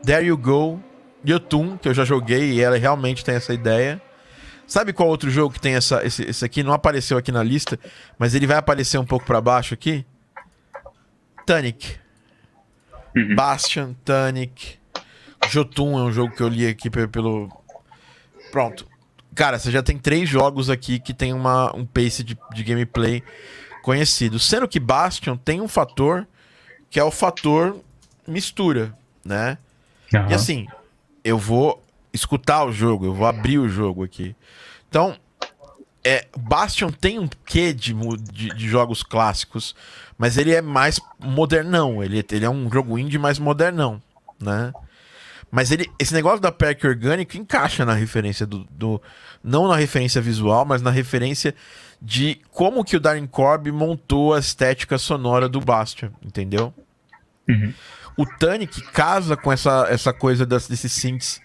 There You Go, Yotun, que eu já joguei e ela realmente tem essa ideia. Sabe qual outro jogo que tem essa, esse, esse aqui? Não apareceu aqui na lista, mas ele vai aparecer um pouco pra baixo aqui. Tunic. Uhum. Bastion, Tunic. Jotun é um jogo que eu li aqui pe- pelo. Pronto. Cara, você já tem três jogos aqui que tem uma, um pace de, de gameplay conhecido. Sendo que Bastion tem um fator que é o fator mistura, né? E Aham. assim, eu vou escutar o jogo, eu vou abrir o jogo aqui. Então, é, Bastion tem um quê de, de, de jogos clássicos, mas ele é mais modernão. Ele, ele é um jogo indie mais modernão, né? Mas ele, esse negócio da perk orgânico encaixa na referência do, do- Não na referência visual, mas na referência de como que o Darren Corb montou a estética sonora do Bastion, entendeu? Uhum. O Tunic casa com essa, essa coisa das, desses synths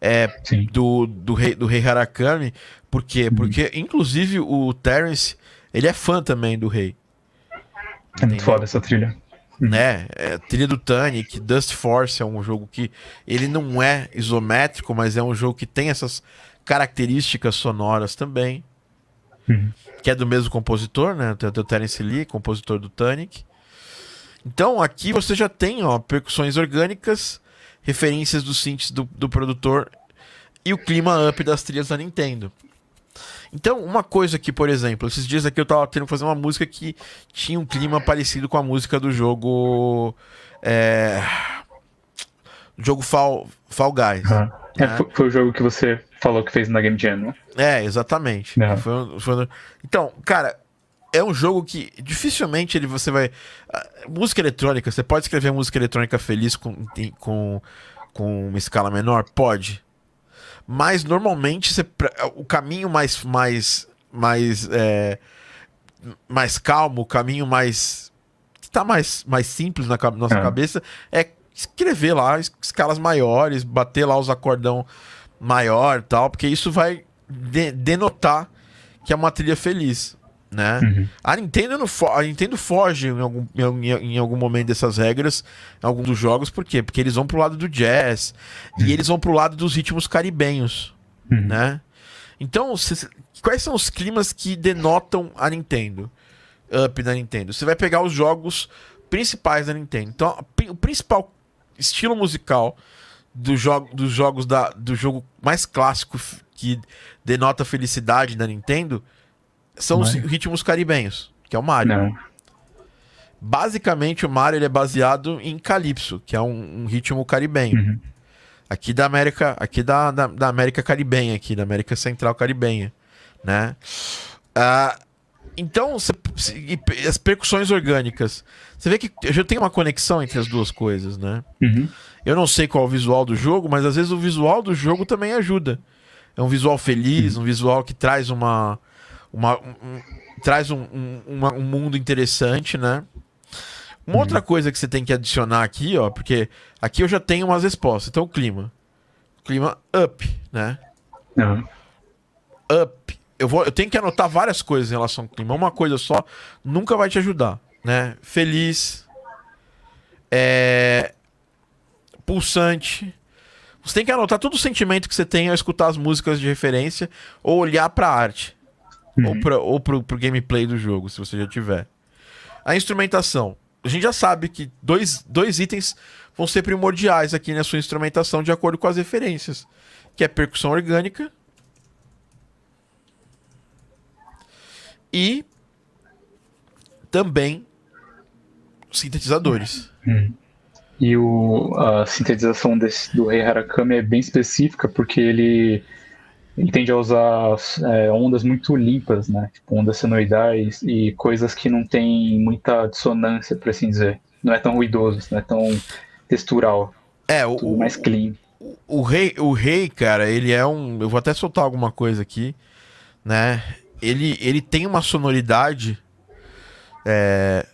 é, do, do, rei, do rei Harakami. Por quê? Porque, inclusive, o Terence, ele é fã também do rei. É muito foda essa trilha. Né? É, trilha do Tunic, Dust Force é um jogo que ele não é isométrico, mas é um jogo que tem essas características sonoras também. Uhum. Que é do mesmo compositor, né? Tem o Terence Lee, compositor do Tunic. Então aqui você já tem ó, percussões orgânicas, referências dos synths do, do produtor e o clima up das trilhas da Nintendo. Então, uma coisa que, por exemplo, esses dias aqui eu tava tendo que fazer uma música que tinha um clima parecido com a música do jogo. É. do jogo Fall, Fall Guys. É, né? foi, foi o jogo que você falou que fez na Game Jam, né? É, exatamente. Não. Foi um- foi um- Então, cara, é um jogo que dificilmente ele você vai. ah, Música eletrônica, você pode escrever música eletrônica feliz com, com, com uma escala menor? Pode. Mas normalmente você o caminho mais. mais, mais, é, mais calmo, o caminho mais. que tá mais, mais simples na nossa É. cabeça é escrever lá escalas maiores, bater lá os acordão maior tal, porque isso vai de denotar que é uma trilha feliz, né? Uhum. A, Nintendo não a Nintendo foge em algum, em, em, algum momento dessas regras, em algum dos jogos, por quê? Porque eles vão pro lado do jazz uhum. e eles vão pro lado dos ritmos caribenhos, uhum. né? Então, cê, quais são os climas que denotam a Nintendo? Up da Nintendo. Você vai pegar os jogos principais da Nintendo. Então, o principal estilo musical do jogo, dos jogos da, do jogo mais clássico que denota felicidade da Nintendo são Mario. os ritmos caribenhos, que é o Mario. Não. Basicamente, o Mario ele é baseado em Calypso, que é um, um ritmo caribenho. Uhum. Aqui da América, aqui da, da, da, América Caribenha, aqui da América Central Caribenha, né? Uh, então, cê, as percussões orgânicas. Você vê que já tem uma conexão entre as duas coisas, né? Uhum. Eu não sei qual é o visual do jogo, mas às vezes o visual do jogo também ajuda. É um visual feliz, uhum. um visual que traz uma. Uma um, traz um, um, uma, um mundo interessante, né? Uma uhum. outra coisa que você tem que adicionar aqui, ó, porque aqui eu já tenho umas respostas. Então, o clima. Clima up, né? Uhum. Up eu, vou, eu tenho que anotar várias coisas em relação ao clima. Uma coisa só nunca vai te ajudar, né? Feliz, é, pulsante. Você tem que anotar todo o sentimento que você tem ao escutar as músicas de referência ou olhar para a arte. Uhum. Ou, pra, ou pro, pro gameplay do jogo, se você já tiver. A instrumentação. A gente já sabe que dois, dois itens vão ser primordiais aqui na sua instrumentação de acordo com as referências. Que é percussão orgânica e também sintetizadores. Hum. E o, a sintetização desse, do Rei Harakami é bem específica porque ele, ele tende a usar é, ondas muito limpas, né? Tipo, ondas senoidais e coisas que não tem muita dissonância, por assim dizer. Não é tão ruidoso, não é tão textural. É, o, tudo mais clean. O, o, rei, o rei, cara, ele é um. Eu vou até soltar alguma coisa aqui, né? ele, ele tem uma sonoridade. É,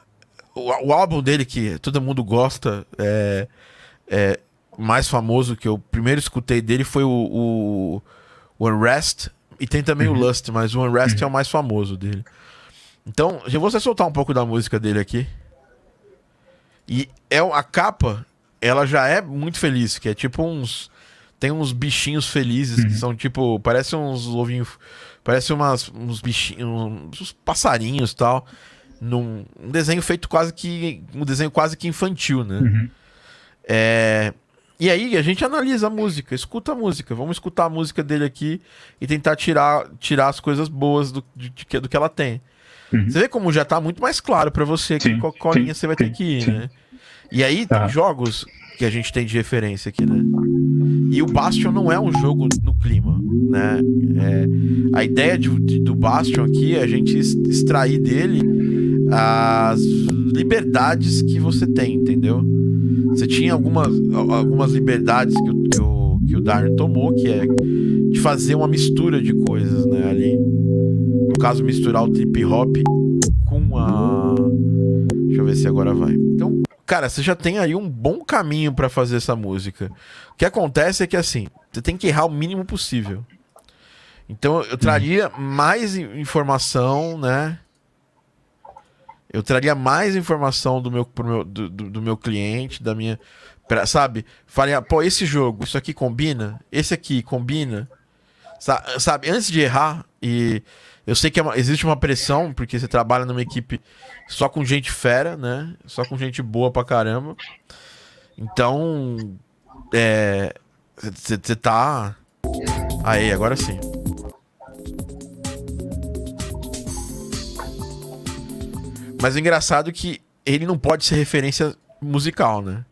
o, o, álbum dele, que todo mundo gosta, é, é, mais famoso que eu primeiro escutei dele foi o, o, o Unrest. E tem também uhum. o Lust, mas o Unrest uhum. é o mais famoso dele. Então, já vou até soltar um pouco da música dele aqui. E é a capa, ela já é muito feliz, que é tipo uns tem uns bichinhos felizes uhum. que são tipo, parece uns ovinhos Parece umas, uns bichinhos, uns passarinhos tal. Num, um desenho feito quase que. Um desenho quase que infantil, né? Uhum. É, e aí a gente analisa a música, escuta a música. Vamos escutar a música dele aqui e tentar tirar, tirar as coisas boas do, de, de, do que ela tem. Uhum. Você vê como já tá muito mais claro para você sim, qual, qual sim, linha você vai sim, ter que ir, né? E aí tem jogos que a gente tem de referência aqui, né? E o Bastion não é um jogo no clima, né? É, a ideia de, de, do Bastion aqui é a gente extrair dele as liberdades que você tem, entendeu? Você tinha algumas, algumas liberdades que o, que o, que o Darren tomou, que é de fazer uma mistura de coisas, né? Ali, no caso, misturar o trip hop com a. Deixa eu ver se agora vai. Então, cara, você já tem aí um bom caminho para fazer essa música. O que acontece é que assim, você tem que errar o mínimo possível. Então eu traria mais informação, né? Eu traria mais informação do meu, meu do, do, meu cliente, da minha. Pra, sabe? Faria, pô, esse jogo, isso aqui combina? Esse aqui combina? Sabe? Antes de errar, e eu sei que é uma, existe uma pressão, porque você trabalha numa equipe só com gente fera, né? Só com gente boa pra caramba. Então, é. Você tá. Aí, agora sim. Mas o engraçado é que ele não pode ser referência musical, né?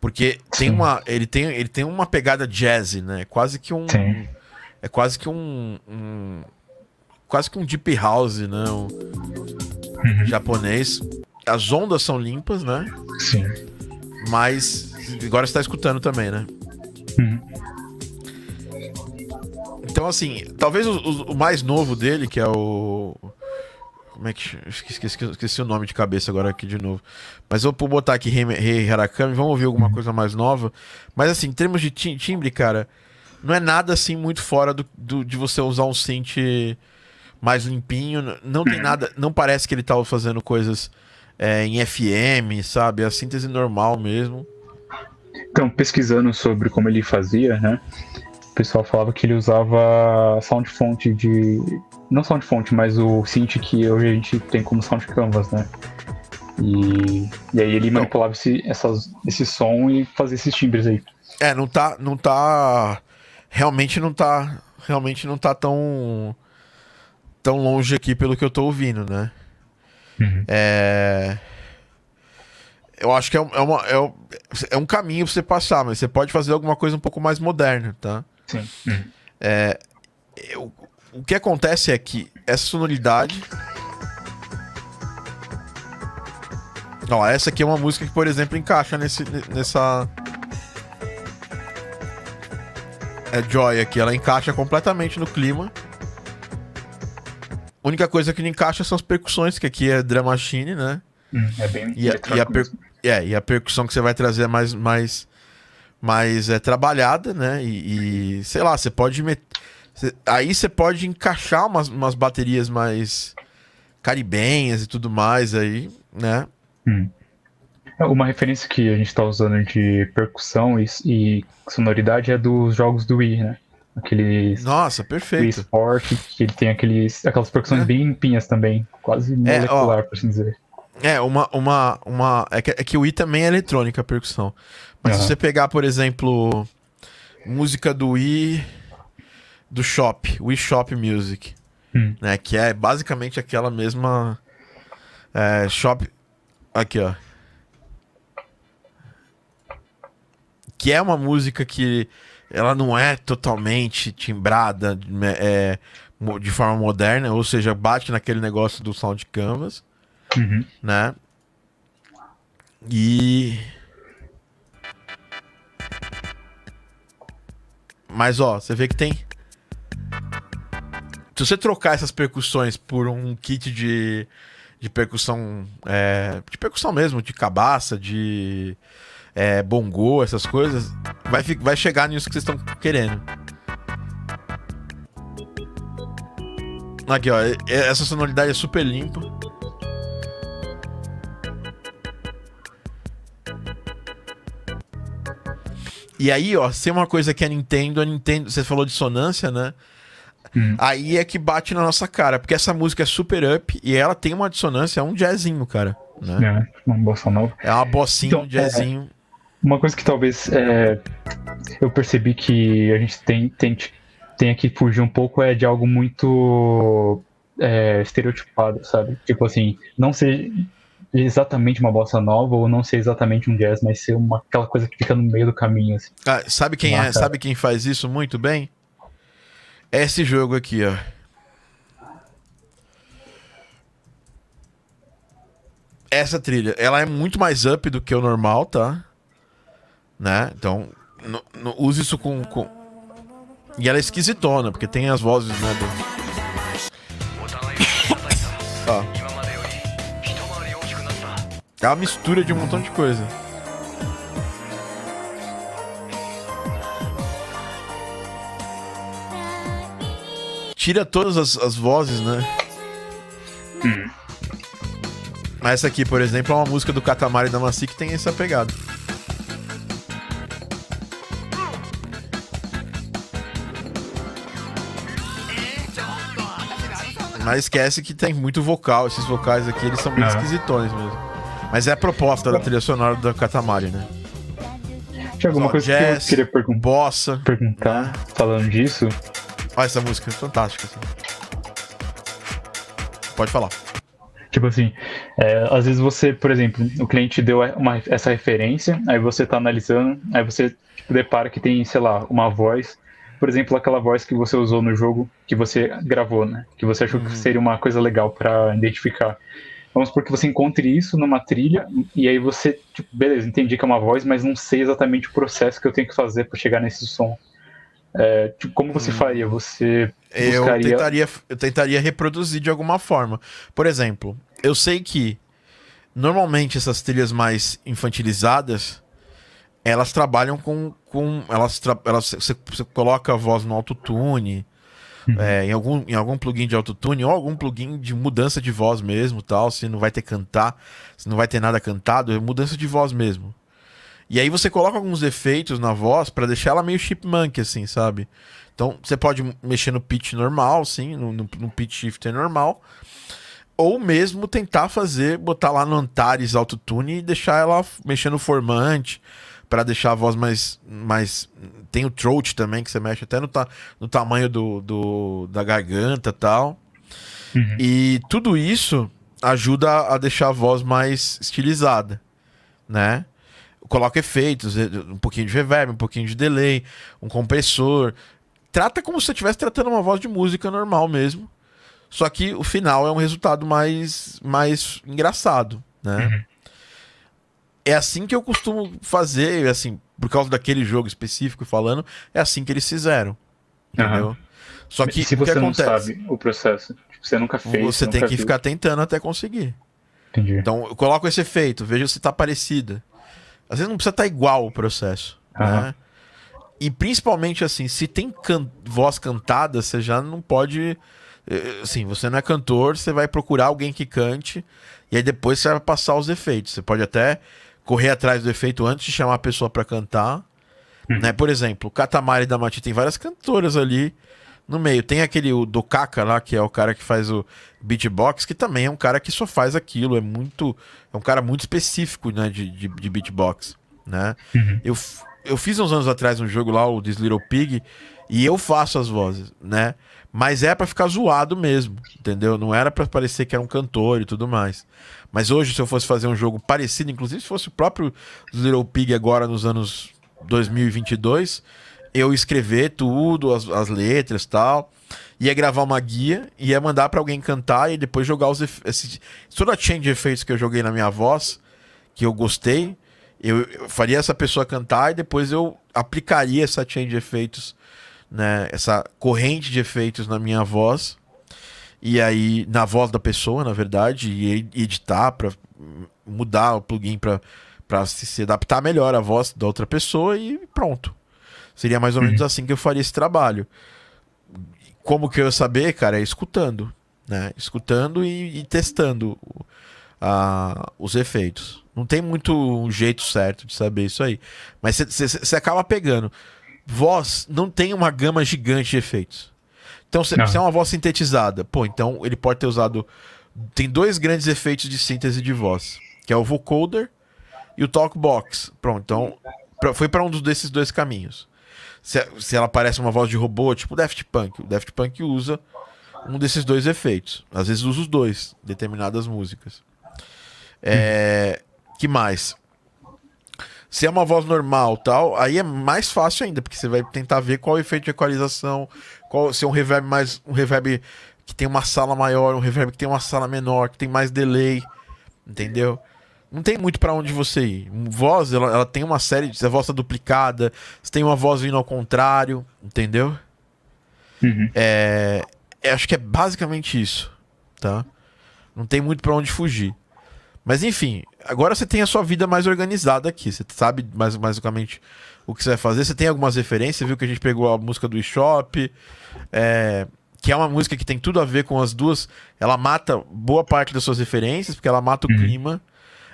Porque tem uma, ele tem, ele tem uma pegada jazz, né? Quase que um, Sim. é quase que um, um, quase que um deep house, né? Um, uhum. japonês. As ondas são limpas, né? Sim. Mas agora você tá escutando também, né? Uhum. Então, assim, talvez o, o, mais novo dele, que é o. Como é que. Esqueci, esqueci, esqueci, o nome de cabeça agora aqui de novo. Mas eu vou botar aqui Rei, Rei Harakami, vamos ouvir alguma coisa mais nova. Mas assim, em termos de timbre, cara, não é nada assim muito fora do, do de você usar um synth mais limpinho. Não tem nada. Não parece que ele tá fazendo coisas é, em FM, sabe? É a síntese normal mesmo. Então, pesquisando sobre como ele fazia, né? O pessoal falava que ele usava sound font de. Não sound font, mas o synth que hoje a gente tem como sound canvas, né? E, e aí ele manipulava esse, essas, esse som e fazia esses timbres aí. É, não tá. Não tá. Realmente não tá. Realmente não tá tão. tão longe aqui pelo que eu tô ouvindo, né? Uhum. É eu acho que é, é, uma, é, é, um caminho pra você passar, mas você pode fazer alguma coisa um pouco mais moderna, tá? Sim. É, eu, o que acontece é que essa sonoridade. Ó, essa aqui é uma música que, por exemplo, encaixa nesse, nessa. É Joy aqui, ela encaixa completamente no clima. A única coisa que não encaixa são as percussões, que aqui é drum machine, né? Hum, é bem e a, e a, per... é, e a percussão que você vai trazer é mais, mais, mais é, trabalhada, né? E, e sei lá, você pode met... aí você pode encaixar umas, umas baterias mais caribenhas e tudo mais aí, né? Hum. Uma referência que a gente está usando de percussão e, e, sonoridade é dos jogos do Wii, né? Aqueles. Nossa, perfeito. Wii Sport, que ele tem aqueles, aquelas percussões é. bem limpinhas também, quase molecular, é, ó, por assim dizer. É, uma. uma, uma é, que, é que o Wii também é eletrônica a percussão. Mas uhum. se você pegar, por exemplo, música do Wii. Do Shop, Wii Shop Music. Hum. Né, que é basicamente aquela mesma. É, shop. Aqui, ó. Que é uma música que ela não é totalmente timbrada né, é, de forma moderna, ou seja, bate naquele negócio do Sound Canvas. Uhum. Né? E. Mas ó, você vê que tem. Se você trocar essas percussões por um kit de, de percussão. É, de percussão mesmo, de cabaça, de é, bongô, essas coisas, vai, vai chegar nisso que vocês estão querendo. Aqui, ó. Essa sonoridade é super limpa. E aí, ó, se é uma coisa que a Nintendo, a Nintendo, você falou de sonância, né? Hum. Aí é que bate na nossa cara, porque essa música é super up e ela tem uma dissonância, é um jazzinho, cara. Né? É, uma bossa nova. É uma bossinha, então, um jazzinho. É, uma coisa que talvez é, eu percebi que a gente tem, tem, tem que fugir um pouco é de algo muito é, estereotipado, sabe? Tipo assim, não ser exatamente uma bossa nova ou não ser exatamente um jazz, mas ser uma, aquela coisa que fica no meio do caminho. Assim. Ah, sabe quem é? Sabe quem faz isso muito bem? É esse jogo aqui, ó. Essa trilha, ela é muito mais up do que o normal, tá? Né? Então, use isso com, com, E ela é esquisitona, porque tem as vozes, né? Do... Ó. É uma mistura de um montão de coisa. Tira todas as, as vozes, né? Hum. Essa aqui, por exemplo, é uma música do Katamari Damacy que tem essa pegada. Mas esquece que tem muito vocal. Esses vocais aqui, eles são bem esquisitões mesmo. Mas é a proposta da trilha sonora do Katamari, né? Tinha alguma Só coisa jazz, que eu queria pergun bossa, perguntar, né? falando disso? Olha essa música, é fantástica. Assim. Pode falar. Tipo assim, é, às vezes você, por exemplo, o cliente deu uma, essa referência, aí você está analisando, aí você tipo, depara que tem, sei lá, uma voz, por exemplo, aquela voz que você usou no jogo, que você gravou, né? Que você achou uhum. que seria uma coisa legal para identificar. Vamos supor que você encontre isso numa trilha e aí você, tipo, beleza, entendi que é uma voz, mas não sei exatamente o processo que eu tenho que fazer para chegar nesse som. É, tipo, como você hum. faria? Você buscaria... eu tentaria eu tentaria reproduzir de alguma forma. Por exemplo, eu sei que normalmente essas trilhas mais infantilizadas elas trabalham com. com elas, tra elas você, você, coloca a voz no autotune, é, em, algum, em algum plugin de autotune, ou algum plugin de mudança de voz mesmo, tal. Se não vai ter cantar, se não vai ter nada cantado, é mudança de voz mesmo. E aí você coloca alguns efeitos na voz para deixar ela meio chipmunk, assim, sabe? Então você pode mexer no pitch normal, sim, no, no, no pitch shifter normal. Ou mesmo tentar fazer, botar lá no Antares Autotune e deixar ela mexendo no formante para deixar a voz mais, mais. Tem o throat também, que você mexe até no, ta... no tamanho do, do, da garganta tal. Uhum. E tudo isso ajuda a deixar a voz mais estilizada, né? Coloca efeitos, um pouquinho de reverb, um pouquinho de delay, um compressor. Trata como se você estivesse tratando uma voz de música normal mesmo. Só que o final é um resultado mais, mais engraçado, né? Uhum é assim que eu costumo fazer, assim, por causa daquele jogo específico falando, é assim que eles fizeram. Entendeu? Uhum. Só que se você não sabe o processo, tipo, você nunca fez. Você tem que viu. ficar tentando até conseguir. Entendi. Então, eu coloco esse efeito, vejo se tá parecida. Às vezes não precisa estar tá igual o processo. Uhum. Né? E principalmente assim, se tem can voz cantada, você já não pode. Eh, assim, você não é cantor, você vai procurar alguém que cante. E aí depois você vai passar os efeitos. Você pode até correr atrás do efeito antes de chamar a pessoa para cantar. Uhum. Né? Por exemplo, o Katamari da Mati tem várias cantoras ali no meio. Tem aquele o do Kaka lá, que é o cara que faz o beatbox, que também é um cara que só faz aquilo. É muito. É um cara muito específico né, de, de, de beatbox. Né? Uhum. Eu, eu fiz uns anos atrás um jogo lá, o This Little Pig, e eu faço as vozes, né? Mas é para ficar zoado mesmo, entendeu? Não era para parecer que era um cantor e tudo mais. Mas hoje, se eu fosse fazer um jogo parecido, inclusive se fosse o próprio Little Pig agora nos anos 2022, eu escrever tudo, as, as letras tal, ia gravar uma guia, ia mandar para alguém cantar e depois jogar os efeitos. Toda a change de efeitos que eu joguei na minha voz, que eu gostei, eu, eu faria essa pessoa cantar e depois eu aplicaria essa change de efeitos né, essa corrente de efeitos na minha voz e aí na voz da pessoa, na verdade, e editar para mudar o plugin para se, adaptar melhor à voz da outra pessoa e pronto. Seria mais ou menos uhum. assim que eu faria esse trabalho. Como que eu ia saber, cara? É escutando, né? Escutando e, e testando uh, os efeitos. Não tem muito um jeito certo de saber isso aí. Mas você acaba pegando voz não tem uma gama gigante de efeitos. Então, se, se, é uma voz sintetizada, pô, então ele pode ter usado. Tem dois grandes efeitos de síntese de voz, que é o vocoder e o talkbox. Pronto, então pra, foi para um desses dois caminhos. Se, se ela parece uma voz de robô, tipo Daft Punk, o Daft Punk usa um desses dois efeitos. Às vezes usa os dois, determinadas músicas. É, que mais? Se é uma voz normal tal, aí é mais fácil ainda, porque você vai tentar ver qual é o efeito de equalização, qual, se é um reverb mais. um reverb que tem uma sala maior, um reverb que tem uma sala menor, que tem mais delay. Entendeu? Não tem muito para onde você ir. Voz, ela, ela tem uma série a voz tá duplicada, se tem uma voz vindo ao contrário, entendeu? Uhum. É, é, acho que é basicamente isso, tá? Não tem muito para onde fugir. Mas enfim, agora você tem a sua vida mais organizada aqui. Você sabe mais basicamente o que você vai fazer. Você tem algumas referências, viu que a gente pegou a música do eShop, é, que é uma música que tem tudo a ver com as duas. Ela mata boa parte das suas referências, porque ela mata o uhum. clima,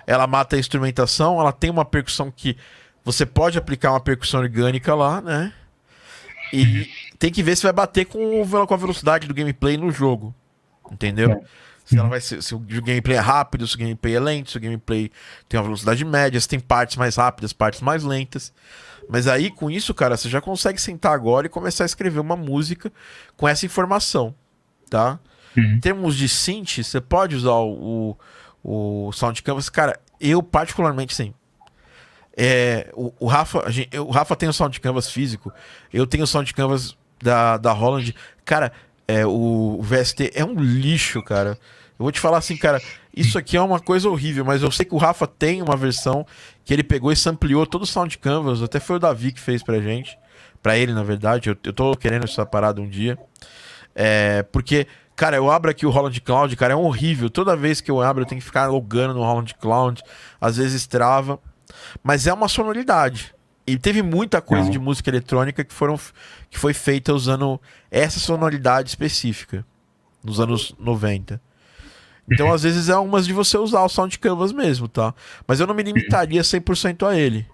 ela mata a instrumentação, ela tem uma percussão que você pode aplicar uma percussão orgânica lá, né? E uhum. tem que ver se vai bater com, com a velocidade do gameplay no jogo. Entendeu? É. Se, ela vai ser, se o gameplay é rápido, se o gameplay é lento, se o gameplay tem uma velocidade média, se tem partes mais rápidas, partes mais lentas. Mas aí, com isso, cara, você já consegue sentar agora e começar a escrever uma música com essa informação, tá? Uhum. Em termos de synth, você pode usar o, o, o Sound Canvas. Cara, eu particularmente, sim. É, o, o, Rafa, gente, o Rafa tem o Sound Canvas físico, eu tenho o Sound Canvas da, da Holland. Cara, é, o, o VST é um lixo, cara. Eu vou te falar assim, cara, isso aqui é uma coisa horrível, mas eu sei que o Rafa tem uma versão que ele pegou e sampleou todo o Sound Canvas, até foi o Davi que fez pra gente. Pra ele, na verdade. Eu, eu tô querendo essa parada um dia. É, porque, cara, eu abro aqui o Holland Cloud, cara, é horrível. Toda vez que eu abro, eu tenho que ficar logando no Holland Cloud. Às vezes trava. Mas é uma sonoridade. E teve muita coisa de música eletrônica que, foram, que foi feita usando essa sonoridade específica. Nos anos 90. Então, às vezes, é umas de você usar o Sound Canvas mesmo, tá? Mas eu não me limitaria 100% a ele.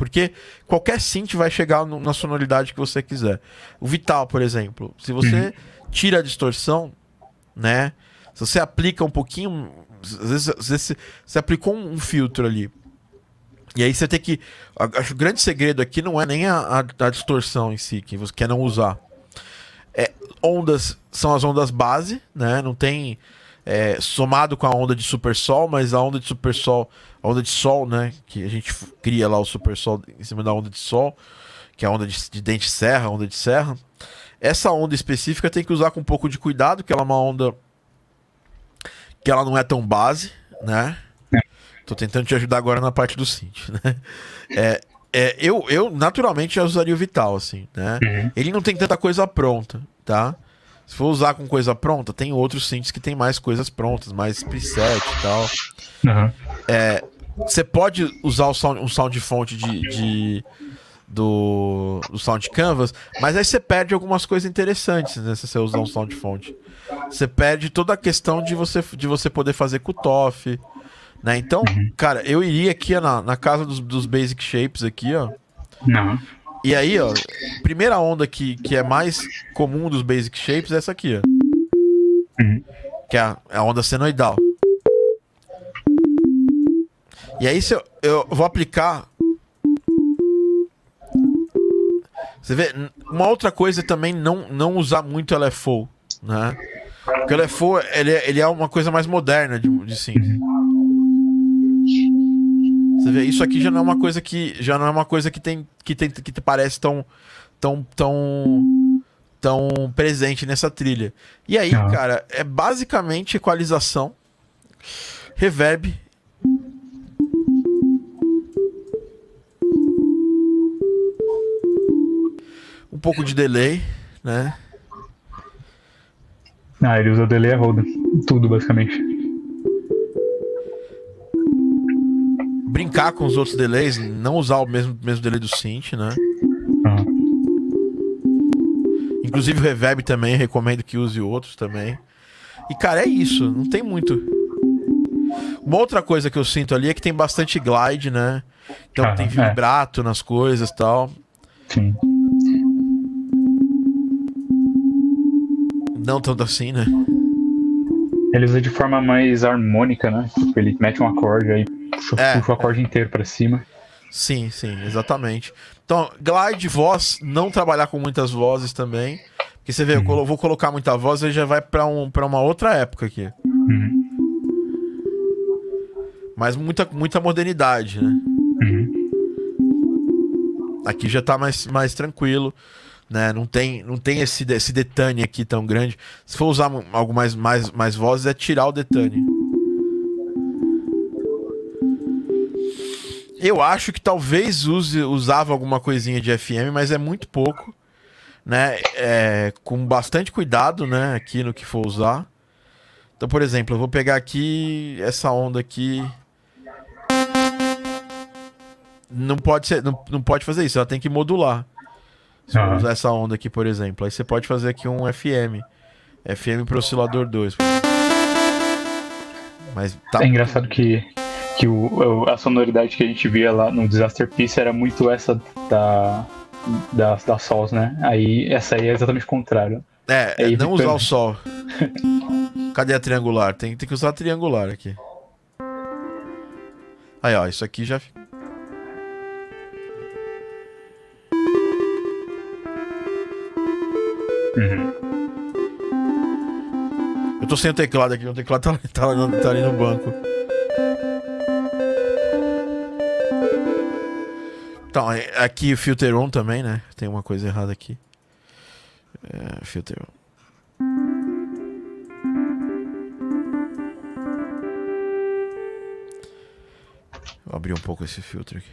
Porque qualquer synth vai chegar no, na sonoridade que você quiser. O Vital, por exemplo, se você tira a distorção, né? Se você aplica um pouquinho. Às vezes, às vezes você aplicou um, filtro ali. E aí você tem que. Acho que o grande segredo aqui não é nem a, a, a distorção em si, que você quer não usar. É, ondas são as ondas base, né? Não tem é, somado com a onda de super sol, mas a onda de super sol, a onda de sol, né? Que a gente cria lá o super sol em cima da onda de sol, que é a onda de, de dente serra, onda de serra. Essa onda específica tem que usar com um pouco de cuidado, que ela é uma onda que ela não é tão base, né? Tô tentando te ajudar agora na parte do synth, né? É, é, eu, eu naturalmente já usaria o Vital, assim, né? Uhum. Ele não tem tanta coisa pronta, tá? Se for usar com coisa pronta, tem outros synths que tem mais coisas prontas, mais preset e tal. Uhum. É, você pode usar o sound, um sound fonte de, de do, do Sound Canvas, mas aí você perde algumas coisas interessantes né, se você usar um sound fonte. Você perde toda a questão de você, de você poder fazer cutoff. Né? Então, uhum. cara, eu iria aqui na, na casa dos, dos Basic Shapes aqui, ó. Não. E aí, ó, primeira onda que, que é mais comum dos basic shapes é essa aqui, ó. Uhum. Que é a, é a, onda senoidal. E aí, se eu, eu vou aplicar. Você vê, uma outra coisa é também não, não usar muito LFO, né? Porque o LFO, ele, é, ele é uma coisa mais moderna de, de sim. Você vê, isso aqui já não é uma coisa que já não é uma coisa que tem que tem que te parece tão tão tão tão presente nessa trilha. E aí, ah. cara, é basicamente equalização, reverb um pouco de delay, né? Ah, ele usa delay a roda. Tudo, basicamente. Brincar com os outros delays, não usar o mesmo, mesmo delay do synth, né? Uhum. Inclusive o reverb também, recomendo que use outros também. E cara, é isso, não tem muito. Uma outra coisa que eu sinto ali é que tem bastante glide, né? Então ah, tem é. vibrato é. nas coisas e tal. Sim. Não tanto assim, né? Ele usa de forma mais harmônica, né? Tipo, ele mete um acorde aí puxa, é, puxa o acorde inteiro para cima. Sim, sim, exatamente. Então, glide, voz, não trabalhar com muitas vozes também. Porque você vê, uhum. eu vou colocar muita voz e já vai para um, pra uma outra época aqui. Uhum. Mas muita, muita modernidade, né? Uhum. Aqui já tá mais, mais tranquilo. Né? Não tem, não tem esse, esse detane aqui tão grande. Se for usar algo mais, mais, mais vozes, é tirar o detane. Eu acho que talvez use, usava alguma coisinha de FM, mas é muito pouco, né? É, com bastante cuidado, né? Aqui no que for usar. Então, por exemplo, eu vou pegar aqui essa onda aqui. Não pode ser, não, não pode fazer isso. Ela tem que modular. Se uhum. usar essa onda aqui, por exemplo, aí você pode fazer aqui um FM, FM pro oscilador 2. Mas tá. É engraçado que que o, a sonoridade que a gente via lá no Disaster Piece era muito essa da, da, da Sols, né? Aí essa aí é exatamente o contrário. É, é não usar o sol. Cadê a triangular? Tem, tem que usar a triangular aqui. Aí, ó, isso aqui já. Uhum. Eu tô sem o teclado aqui, o teclado tá, tá, tá ali no banco. Então, é, aqui o filter on também, né? Tem uma coisa errada aqui. É, filter on. Vou abrir um pouco esse filtro aqui.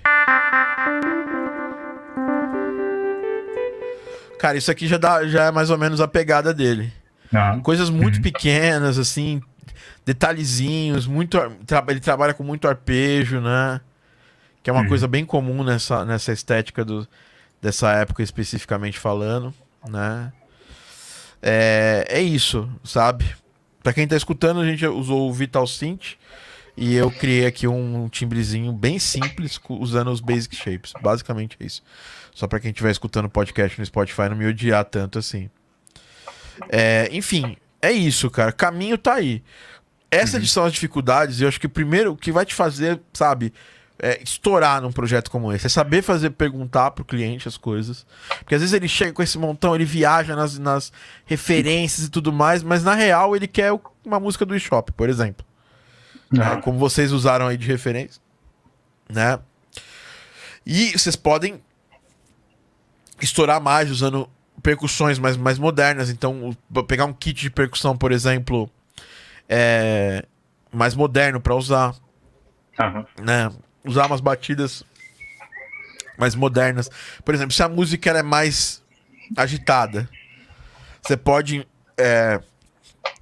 Cara, isso aqui já, dá, já é mais ou menos a pegada dele. Ah, Coisas muito Uhum. pequenas, assim, detalhezinhos, muito. Ele trabalha com muito arpejo, né? Que é uma Uhum. coisa bem comum nessa, nessa estética do, dessa época especificamente falando, né? É, é isso, sabe? Pra quem tá escutando, a gente usou o Vital Synth e eu criei aqui um timbrezinho bem simples usando os Basic Shapes. Basicamente é isso. Só pra quem estiver escutando o podcast no Spotify não me odiar tanto assim. É, enfim, é isso, cara. Caminho tá aí. Essas são as dificuldades, e eu acho que o primeiro o que vai te fazer, sabe, é, estourar num projeto como esse. É saber fazer perguntar pro cliente as coisas. Porque às vezes ele chega com esse montão, ele viaja nas, nas referências e tudo mais, mas na real ele quer uma música do eShop, por exemplo. né? ah, Como vocês usaram aí de referência. Né? E vocês podem estourar mais usando percussões mais, mais modernas. Então, pegar um kit de percussão, por exemplo, é, mais moderno para usar aham. né? Usar umas batidas mais modernas. Por exemplo, se a música é mais agitada, você pode é,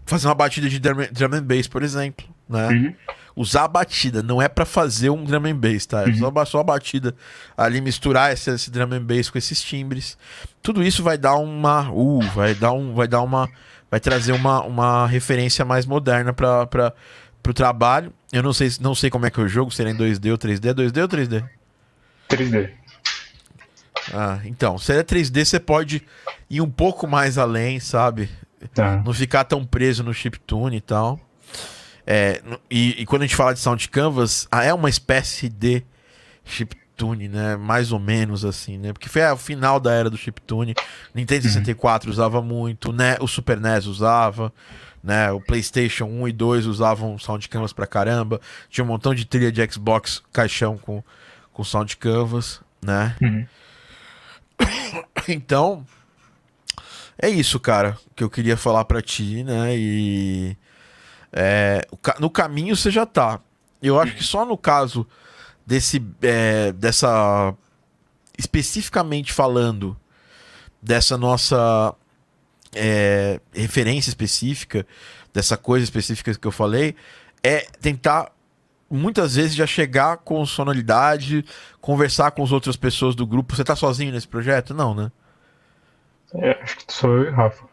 fazer uma batida de drum, drum and bass, por exemplo, né? Uhum. Usar a batida, não é pra fazer um drum and bass, tá? É só, ba- só a batida ali, misturar esse, esse drum and bass com esses timbres. Tudo isso vai dar uma... Uh, vai dar um... Vai dar uma... Vai trazer uma, uma referência mais moderna pra, pro trabalho. Eu não sei, se- não sei como é que é o jogo, se ele é em 2D ou 3D. 2D ou 3D? 3D. Ah, então, se ele é 3D, você pode ir um pouco mais além, sabe? Tá. Não ficar tão preso no chiptune e tal. É, e, e quando a gente fala de Sound Canvas, ah, é uma espécie de chiptune, né? Mais ou menos assim, né? Porque foi o final da era do chiptune. Nintendo 64 usava muito, né? O Super NES usava, né? O PlayStation 1 e 2 usavam Sound Canvas pra caramba. Tinha um montão de trilha de Xbox caixão com, com Sound Canvas, né? Uhum. Então, é isso, cara, que eu queria falar pra ti, né? E é, no caminho você já tá. Eu acho que só no caso desse, é, dessa, especificamente falando dessa nossa é, referência específica, dessa coisa específica que eu falei, é tentar muitas vezes já chegar com sonoridade, conversar com as outras pessoas do grupo. Você tá sozinho nesse projeto? Não, né? É, acho que sou eu e o Rafa.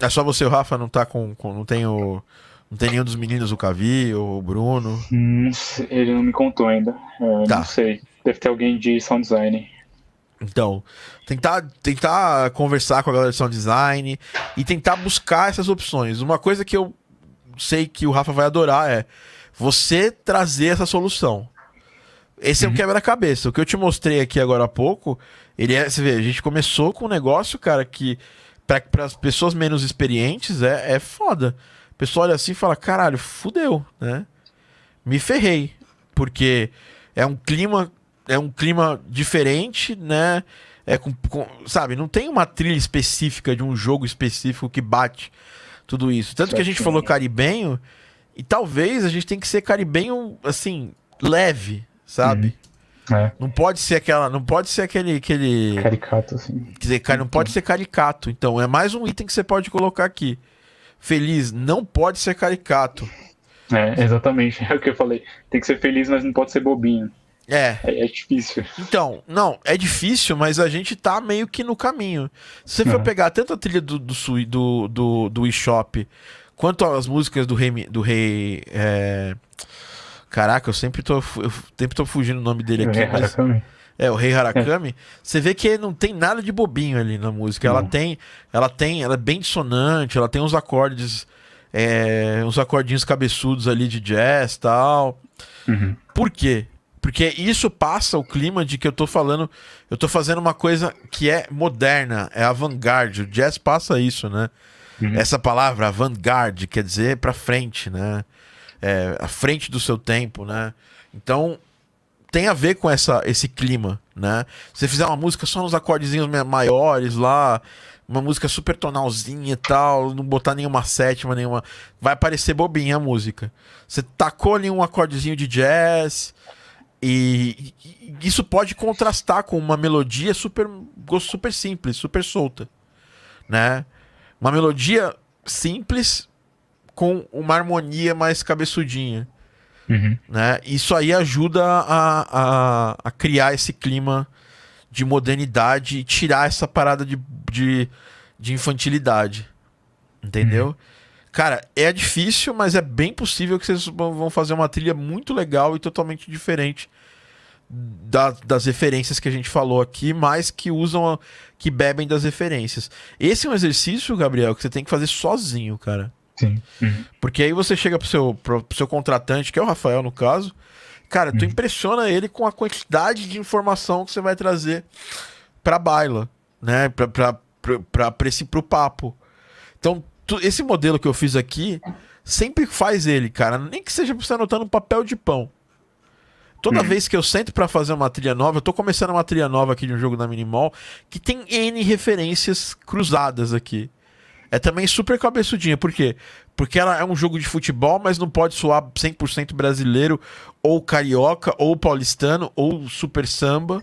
É só você, o Rafa, não tá com. com- não tem o. Não tem nenhum dos meninos, o Cavi, ou o Bruno. Não sei, ele não me contou ainda. É, Tá. Não sei. Deve ter alguém de sound design. Então, tentar, tentar conversar com a galera de sound design e tentar buscar essas opções. Uma coisa que eu sei que o Rafa vai adorar é você trazer essa solução. Esse é um quebra-cabeça. O que eu te mostrei aqui agora há pouco, ele é, você vê, a gente começou com um negócio, cara, que para as pessoas menos experientes é, é foda. A pessoa olha assim e fala: caralho, fudeu, né? Me ferrei. Porque é um clima é um clima diferente, né? É com, com- sabe, não tem uma trilha específica de um jogo específico que bate tudo isso. Tanto que a gente falou caribenho, e talvez a gente tem que ser caribenho, assim, leve, sabe? É, Não pode ser aquela, não pode ser aquele aquele caricato, assim. Quer dizer, cara, não pode ser caricato. Então, é mais um item que você pode colocar aqui. Feliz, não pode ser caricato. É, exatamente. É o que eu falei. Tem que ser feliz, mas não pode ser bobinho. É, É, é difícil. Então, não, é difícil, mas a gente tá meio que no caminho. Se você for Uhum. pegar tanto a trilha do, do, do, do, do eShop, quanto as músicas do Rei. Do rei é... Caraca, eu sempre tô, eu sempre tô fugindo o nome dele aqui. É, mas- é, o Rei Harakami. Você vê que não tem nada de bobinho ali na música. Ela tem. Ela tem. Ela é bem dissonante, ela tem uns acordes. é, uns acordinhos cabeçudos ali de jazz tal. Uhum. Por quê? Porque isso passa o clima de que eu tô falando, eu tô fazendo uma coisa que é moderna, é avant-garde. O jazz passa isso, né? Uhum. Essa palavra avant-garde quer dizer pra frente, né? É, à frente do seu tempo, né? Então tem a ver com essa, esse clima, né? Se você fizer uma música só nos acordezinhos ma- maiores lá, uma música super tonalzinha e tal, não botar nenhuma sétima, nenhuma. Vai parecer bobinha a música. Você tacou ali um acordezinho de jazz, E, e isso pode contrastar com uma melodia super, super simples, super solta, né? Uma melodia simples com uma harmonia mais cabeçudinha. Uhum. Né? Isso aí ajuda a, a, a, criar esse clima de modernidade e tirar essa parada de, de, de infantilidade. Entendeu? Uhum. Cara, é difícil, mas é bem possível que vocês vão fazer uma trilha muito legal e totalmente diferente da, das referências que a gente falou aqui, mas que usam, que bebem das referências. Esse é um exercício, Gabriel, que você tem que fazer sozinho, cara. Sim. Uhum. Porque aí você chega pro seu, pro, pro seu contratante, que é o Rafael no caso, cara, tu uhum. impressiona ele com a quantidade de informação que você vai trazer pra baila, né? Pra, pra, pra, pra, pra esse, pro papo. Então, tu, esse modelo que eu fiz aqui sempre faz ele, cara. Nem que seja pra você anotando um papel de pão. Toda uhum. vez que eu sento para fazer uma trilha nova, eu tô começando uma trilha nova aqui de um jogo da Minimall que tem N referências cruzadas aqui é também super cabeçudinha. Por quê? Porque ela é um jogo de futebol, mas não pode soar 100% brasileiro, ou carioca, ou paulistano, ou super samba.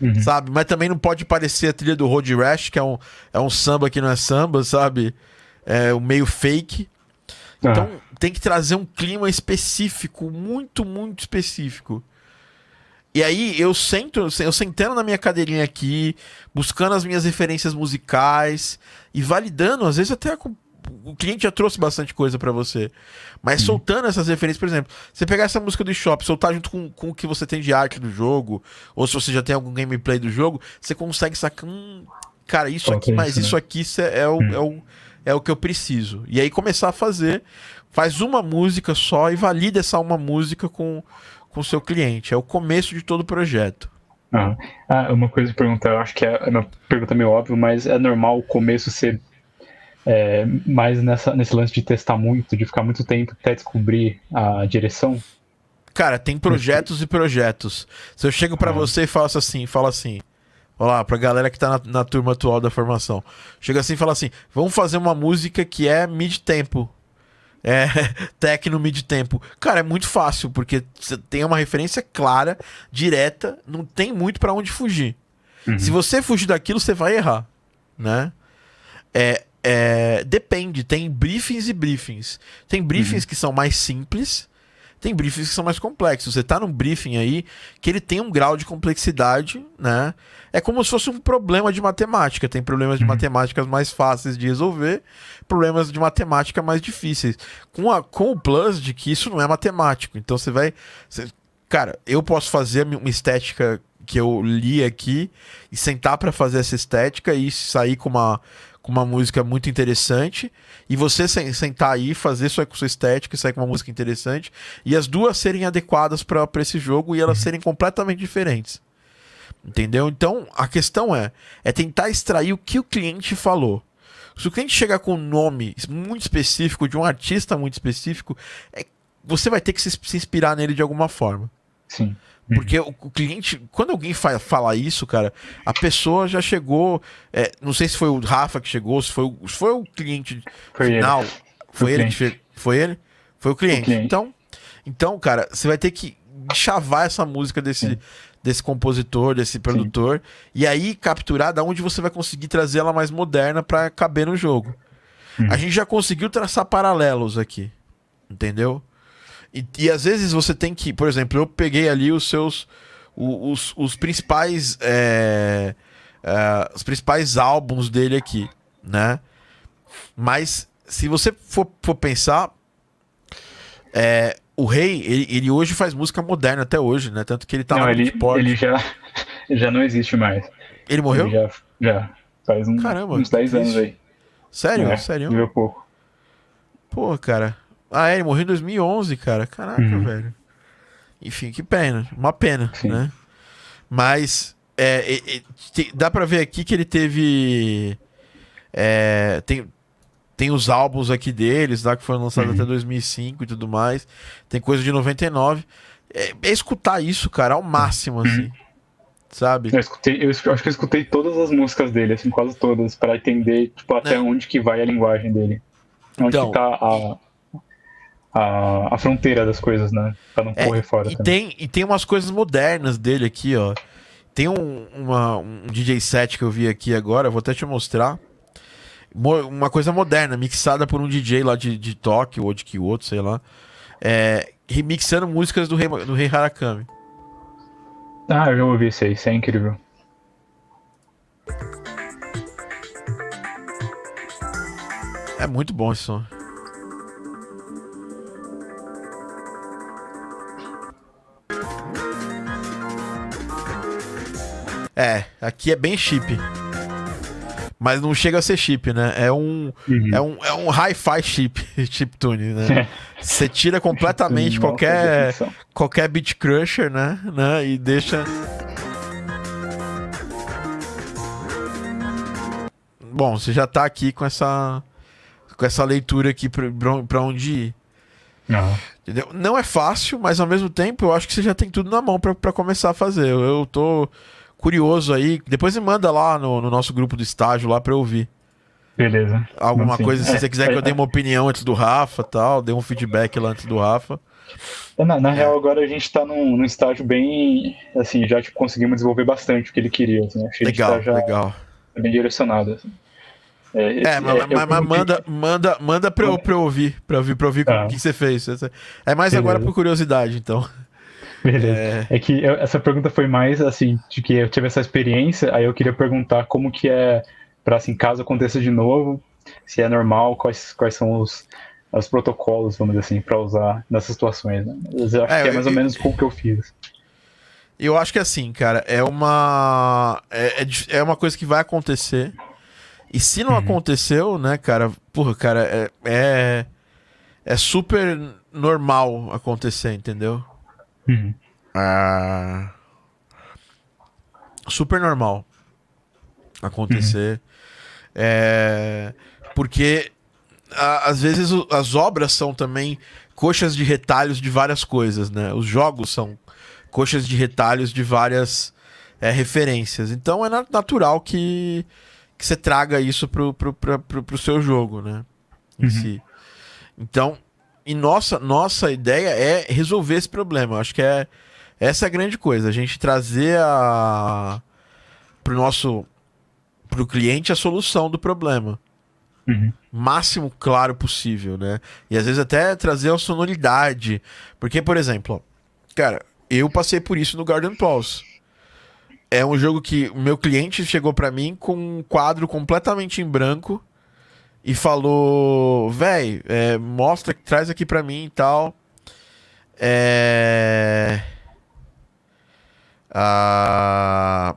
Uhum. Sabe? Mas também não pode parecer a trilha do Road Rash, que é um, é um samba que não é samba, sabe? É meio fake. Então ah. tem que trazer um clima específico, muito, muito específico. E aí eu sento, eu sentando na minha cadeirinha aqui, buscando as minhas referências musicais e validando, às vezes até com, o cliente já trouxe bastante coisa para você. Mas uhum. soltando essas referências, por exemplo, você pegar essa música do shop, soltar junto com, com o que você tem de arte do jogo, ou se você já tem algum gameplay do jogo, você consegue sacar. Hum, cara, isso aqui, mas né? isso aqui é, é, o, uhum. é, o, é o que eu preciso. E aí começar a fazer. Faz uma música só e valida essa uma música com com o seu cliente. É o começo de todo o projeto. Ah, ah uma coisa de perguntar, eu acho que é, é uma pergunta meio óbvia, mas é normal o começo ser é, mais nessa, nesse lance de testar muito, de ficar muito tempo até descobrir a direção? Cara, tem projetos e projetos. Se eu chego para ah. você e faço assim, falo assim, Olá, pra galera que tá na, na, turma atual da formação. Chega assim e fala assim: vamos fazer uma música que é mid-tempo é, tecno mid tempo. Cara, é muito fácil, porque você tem uma referência clara, direta, não tem muito para onde fugir. Uhum. Se você fugir daquilo, você vai errar, né? É, é, depende, tem briefings e briefings. Tem briefings uhum. que são mais simples, tem briefings que são mais complexos. Você tá num briefing aí que ele tem um grau de complexidade, né? É como se fosse um problema de matemática. Tem problemas de uhum. matemática mais fáceis de resolver, problemas de matemática mais difíceis. Com, a, com o plus de que isso não é matemático. Então você vai. Você, cara, eu posso fazer uma estética que eu li aqui e sentar para fazer essa estética e sair com uma com uma música muito interessante, e você sentar aí, fazer sua, sua estética e sair com uma música interessante, e as duas serem adequadas para esse jogo e elas uhum. serem completamente diferentes. Entendeu? Então a questão é, é tentar extrair o que o cliente falou. Se o cliente chegar com um nome muito específico, de um artista muito específico, é, você vai ter que se, se inspirar nele de alguma forma. Sim. Porque o, o, cliente, quando alguém fa fala isso, cara, a pessoa já chegou. É, não sei se foi o Rafa que chegou, se foi o, se foi o cliente foi final. Ele. Foi, ele que Foi ele? Foi o cliente. o cliente. Então, então, cara, você vai ter que chavar essa música desse, desse compositor, desse produtor, Sim. e aí capturar da onde você vai conseguir trazer ela mais moderna para caber no jogo. Hum. A gente já conseguiu traçar paralelos aqui. Entendeu? E, e às vezes você tem que, por exemplo, eu peguei ali os seus. Os, os principais. É, é, os principais álbuns dele aqui, né? Mas se você for, for pensar. É, o Rei, ele, ele, hoje faz música moderna até hoje, né? Tanto que ele tá não, lá ele, ele já, já não existe mais. Ele morreu? Ele já, já. Faz um, Caramba, uns 10 anos aí. Sério? É, Sério? Viveu pouco. Pô, cara. Ah, é, ele morreu em 2011, cara. Caraca, uhum. velho. Enfim, que pena. Uma pena, Sim. né? Mas é, é, é, dá pra ver aqui que ele teve. É, tem, tem os álbuns aqui deles, lá que foram lançados uhum. até 2005 e tudo mais. Tem coisa de 99. É, é escutar isso, cara, ao máximo, uhum. assim. Sabe? Eu, escutei, eu acho que eu escutei todas as músicas dele, assim, quase todas, para entender, tipo, até é. onde que vai a linguagem dele. Onde então, que tá a, a, a fronteira das coisas, né? Pra não É, correr fora. E também. tem, e tem umas coisas modernas dele aqui, ó. Tem um, uma- um DJ set que eu vi aqui agora, vou até te mostrar. Mo- Uma coisa moderna, mixada por um DJ lá de, de Tóquio ou de Kyoto, sei lá. É, remixando músicas do Rei, do Rei Harakami. Ah, eu já ouvi isso aí, isso é incrível. É muito bom esse som. É, aqui é bem chip. Mas não chega a ser chip, né? É um, Uhum. é um, é um hi-fi chip, chip tune, né? Você tira completamente qualquer, qualquer beat crusher, né? né? E deixa. Bom, você já tá aqui com essa com essa leitura aqui pra onde ir. Entendeu? Não é fácil, mas ao mesmo tempo eu acho que você já tem tudo na mão pra, pra começar a fazer. Eu, eu tô curioso aí. Depois me manda lá no, no nosso grupo do estágio lá pra eu ouvir. beleza. Alguma Sim. coisa, se É, você quiser que é, eu dê uma opinião antes do Rafa tal, dê um feedback lá antes do Rafa. É, Na, na real, agora a gente tá num, num estágio bem. Assim, já tipo, conseguimos desenvolver bastante o que ele queria. Assim, acho que Legal, gente tá legal. bem direcionado. Assim. É, É, mas, eu mas- mas perguntei- manda, manda, manda pra eu, pra eu ouvir, pra eu ouvir, pra eu ouvir Tá. o que você fez. É mais agora Beleza. por curiosidade, então. Beleza. É, É que eu- essa pergunta foi mais assim, de que eu tive essa experiência, aí eu queria perguntar como que é pra assim, caso aconteça de novo, se é normal, quais, quais são os, os protocolos, vamos dizer assim, pra usar nessas situações. Né? Eu acho É, que é mais ou eu- menos o que eu fiz. eu acho que assim, cara, é uma. É, é é uma coisa que vai acontecer. E se não Uhum. aconteceu, né, cara, porra, cara, é, é. É super normal acontecer, entendeu? Uhum. Ah, super normal acontecer. É, porque a- às vezes o- as obras são também coxas de retalhos de várias coisas, né? Os jogos são coxas de retalhos de várias é, referências. Então é na- natural que, que você traga isso pro, pro, pro, pro, pro seu jogo, né? Em Uhum. si. Então, e nossa, nossa ideia é resolver esse problema. Eu acho que é essa é a grande coisa, a gente trazer a pro nosso pro cliente a solução do problema. Uhum. Máximo claro possível, né? E às vezes até trazer a sonoridade. Porque, por exemplo, cara, eu passei por isso no Garden Pulse. É um jogo que o meu cliente chegou pra mim com um quadro completamente em branco e falou: véi, é, mostra, traz aqui pra mim e tal. É. Ah,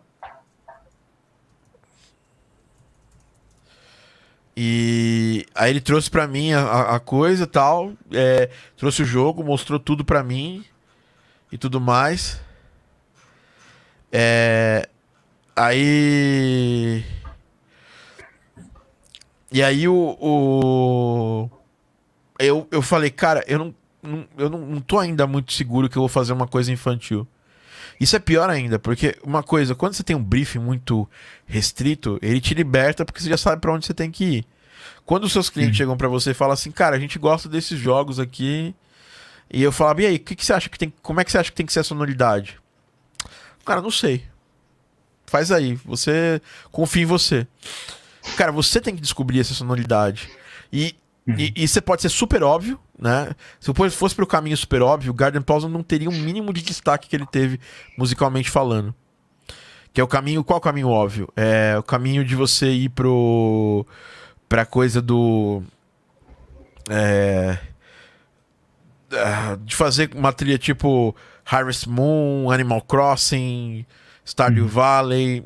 E aí ele trouxe pra mim a- a, coisa tal, é, trouxe o jogo, mostrou tudo pra mim e tudo mais. É, aí. E aí o. o- eu, eu falei, cara, eu não, não- eu não, não tô ainda muito seguro que eu vou fazer uma coisa infantil. Isso é pior ainda, porque uma coisa, quando você tem um briefing muito restrito, ele te liberta porque você já sabe pra onde você tem que ir. Quando os seus clientes chegam pra você e falam assim, cara, a gente gosta desses jogos aqui, e eu falava, e aí, o que, que você acha que tem, como é que você acha que tem que ser a sonoridade? Cara, não sei. Faz aí, você confia em você. Cara, você tem que descobrir essa sonoridade. E, e, e você pode ser super óbvio, né? Se eu fosse pro caminho super óbvio, o Garden Pause não teria um mínimo de destaque que ele teve musicalmente falando. Que é o caminho. Qual é o caminho óbvio? É o caminho de você ir pro. pra coisa do. É. ah, De fazer uma trilha tipo Harvest Moon, Animal Crossing, Stardew Valley.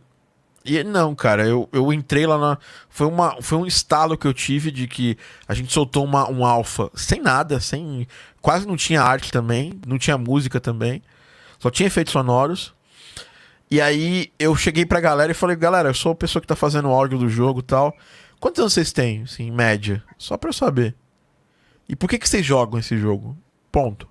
E não, cara, eu, eu entrei lá na. Foi, uma, foi um estalo que eu tive de que a gente soltou uma, um alfa sem nada, sem. Quase não tinha arte também, não tinha música também. Só tinha efeitos sonoros. E aí eu cheguei pra galera e falei, galera, eu sou a pessoa que tá fazendo o áudio do jogo e tal. Quantos anos vocês têm, assim, em média? Só pra eu saber. E por que, que vocês jogam esse jogo? Ponto.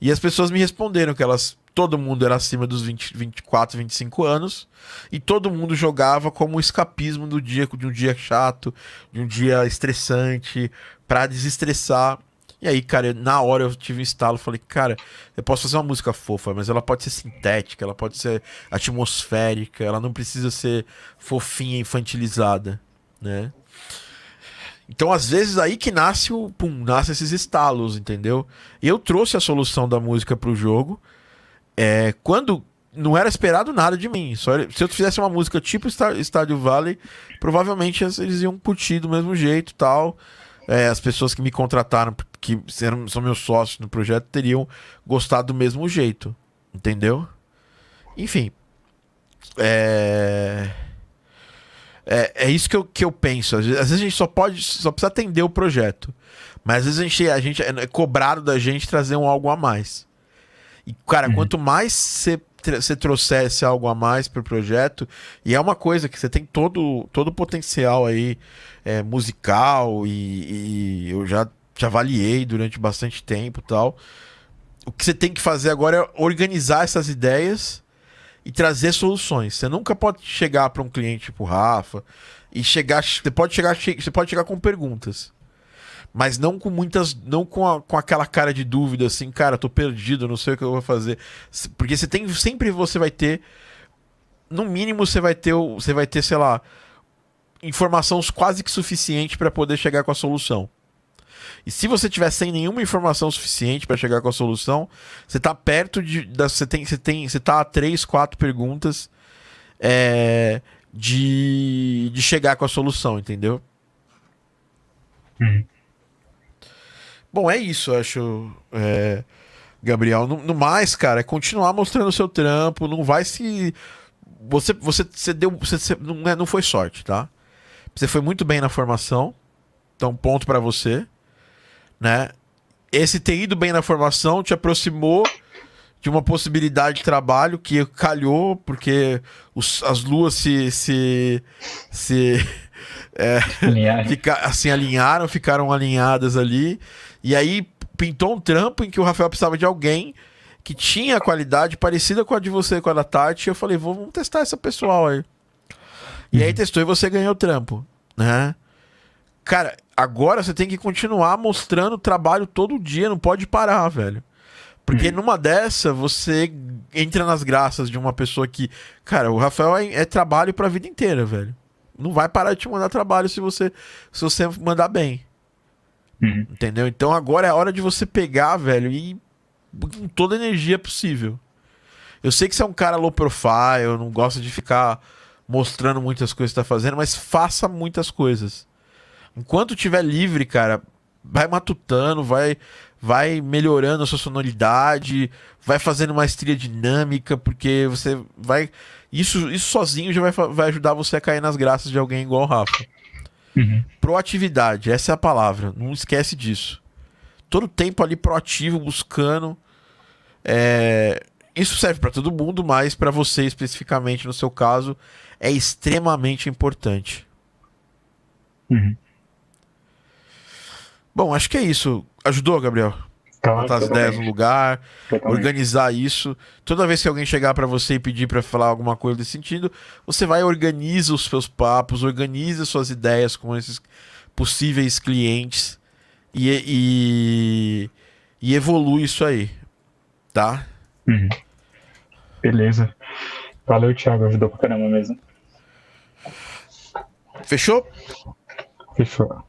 E as pessoas me responderam que elas. Todo mundo era acima dos 20, 24, 25 anos. E todo mundo jogava como escapismo do dia, de um dia chato, de um dia estressante, pra desestressar. E aí, cara, na hora eu tive um instalo, falei, cara, eu posso fazer uma música fofa, mas ela pode ser sintética, ela pode ser atmosférica, ela não precisa ser fofinha, infantilizada, né? Então, às vezes, aí que nasce o. Pum, nasce esses estalos, entendeu? Eu trouxe a solução da música pro jogo. É, quando não era esperado nada de mim. Só, se eu fizesse uma música tipo Stardew Valley, provavelmente eles iam curtir do mesmo jeito tal. É, as pessoas que me contrataram, que eram, são meus sócios no projeto, teriam gostado do mesmo jeito. Entendeu? Enfim. É. É, é isso que eu, que eu penso. Às vezes, a gente só pode, só precisa atender o projeto. Mas às vezes a gente, a gente é cobrado da gente trazer um algo a mais. E, cara, uhum. quanto mais você você trouxesse algo a mais para o projeto, e é uma coisa que você tem todo, todo o potencial aí é, musical, e, e, eu já, já avaliei durante bastante tempo tal. O que você tem que fazer agora é organizar essas ideias e trazer soluções. Você nunca pode chegar para um cliente tipo Rafa e chegar. Você pode chegar, você pode chegar com perguntas. Mas não com muitas. Não com, a, com aquela cara de dúvida assim, cara, tô perdido, não sei o que eu vou fazer. Porque você tem. Sempre você vai ter. No mínimo, você vai ter. Você vai ter, sei lá. Informação quase que suficiente para poder chegar com a solução. E se você tiver sem nenhuma informação suficiente para chegar com a solução, você está perto de. Você, tem, você, tem, você tá a três, quatro perguntas é, de, de chegar com a solução, entendeu? Uhum. Bom, é isso, acho. É, Gabriel. No, no, mais, cara, é continuar mostrando o seu trampo. Não vai se. Você, você, você deu. Você, você não, é, não foi sorte, tá? Você foi muito bem na formação. Então, ponto para você né? Esse ter ido bem na formação te aproximou de uma possibilidade de trabalho que calhou porque os, as luas se se, se é, fica, assim alinharam, ficaram alinhadas ali e aí pintou um trampo em que o Rafael precisava de alguém que tinha qualidade parecida com a de você com a da Tati. E eu falei, vamos testar essa pessoal aí. E uhum. aí testou e você ganhou o trampo, né? Cara, agora você tem que continuar mostrando o trabalho todo dia, não pode parar, velho. Porque hum. numa dessa, você entra nas graças de uma pessoa que. Cara, o Rafael é, é trabalho pra vida inteira, velho. Não vai parar de te mandar trabalho se você, se você mandar bem. Uhum. Entendeu? Então agora é a hora de você pegar, velho, e com toda a energia possível. Eu sei que você é um cara low profile, não gosta de ficar mostrando muitas coisas que tá fazendo, mas faça muitas coisas. Enquanto tiver livre, cara, vai matutando, vai vai melhorando a sua sonoridade, vai fazendo maestria dinâmica, porque você vai isso isso sozinho já vai, vai ajudar você a cair nas graças de alguém igual o Rafa. Uhum. Proatividade, essa é a palavra. Não esquece disso. Todo tempo ali proativo, buscando. É... Isso serve para todo mundo, mas para você especificamente, no seu caso, é extremamente importante. Uhum. Bom, acho que é isso. Ajudou, Gabriel? Claro, Botar as ideias no lugar, totalmente. organizar isso. Toda vez que alguém chegar para você e pedir para falar alguma coisa desse sentido, você vai organiza os seus papos, organiza suas ideias com esses possíveis clientes e, e, e evolui isso aí, tá? Uhum. Beleza. Valeu, Thiago. Ajudou pra caramba mesmo. Fechou? Fechou.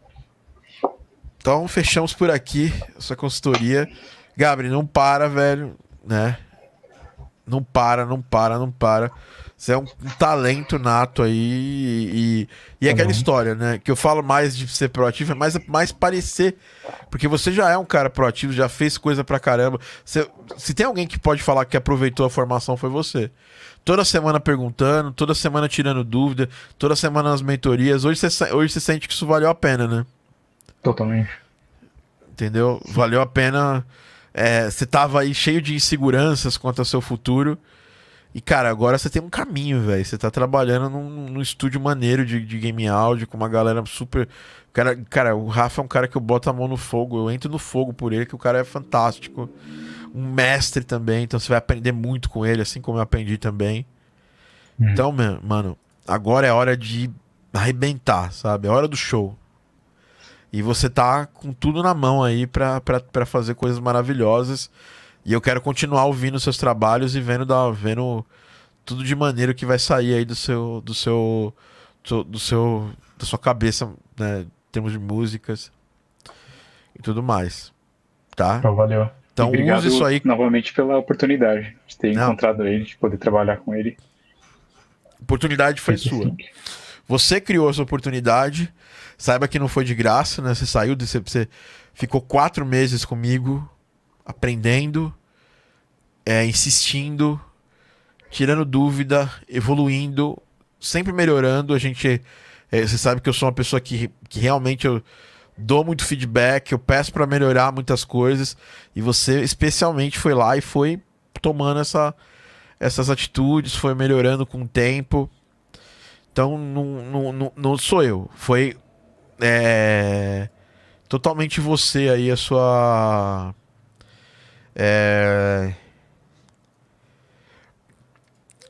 Então fechamos por aqui essa consultoria. Gabriel, não para, velho, né? Não para, não para, não para. Você é um, um talento nato aí e, e é aquela uhum. história, né? Que eu falo mais de ser proativo, é mais, mais parecer. Porque você já é um cara proativo, já fez coisa pra caramba. Você, se tem alguém que pode falar que aproveitou a formação, foi você. Toda semana perguntando, toda semana tirando dúvida, toda semana nas mentorias. Hoje você, hoje você sente que isso valeu a pena, né? Totalmente. Entendeu? Valeu a pena. É, você tava aí cheio de inseguranças quanto ao seu futuro. E, cara, agora você tem um caminho, velho. Você tá trabalhando num, num estúdio maneiro de, de game áudio com uma galera super. Cara, cara, o Rafa é um cara que eu boto a mão no fogo. Eu entro no fogo por ele, que o cara é fantástico. Um mestre também, então você vai aprender muito com ele, assim como eu aprendi também. Hum. Então, mano, agora é hora de arrebentar, sabe? É hora do show. E você tá com tudo na mão aí pra fazer coisas maravilhosas. E eu quero continuar ouvindo seus trabalhos e vendo, da, vendo tudo de maneira que vai sair aí do seu. do seu. do seu. da sua cabeça, né? Em termos de músicas e tudo mais. Tá? Então, valeu. Então Obrigado use isso aí. novamente pela oportunidade de ter Não. encontrado ele, de poder trabalhar com ele. oportunidade foi sua. Você criou essa oportunidade. Saiba que não foi de graça, né? Você saiu, de, você, ficou quatro meses comigo, aprendendo, é, insistindo, tirando dúvida, evoluindo, sempre melhorando. A gente, é, você sabe que eu sou uma pessoa que, que realmente eu dou muito feedback, eu peço para melhorar muitas coisas e você especialmente foi lá e foi tomando essa, essas atitudes, foi melhorando com o tempo. Então não, não, não, não sou eu, foi é, totalmente você aí, a sua. É,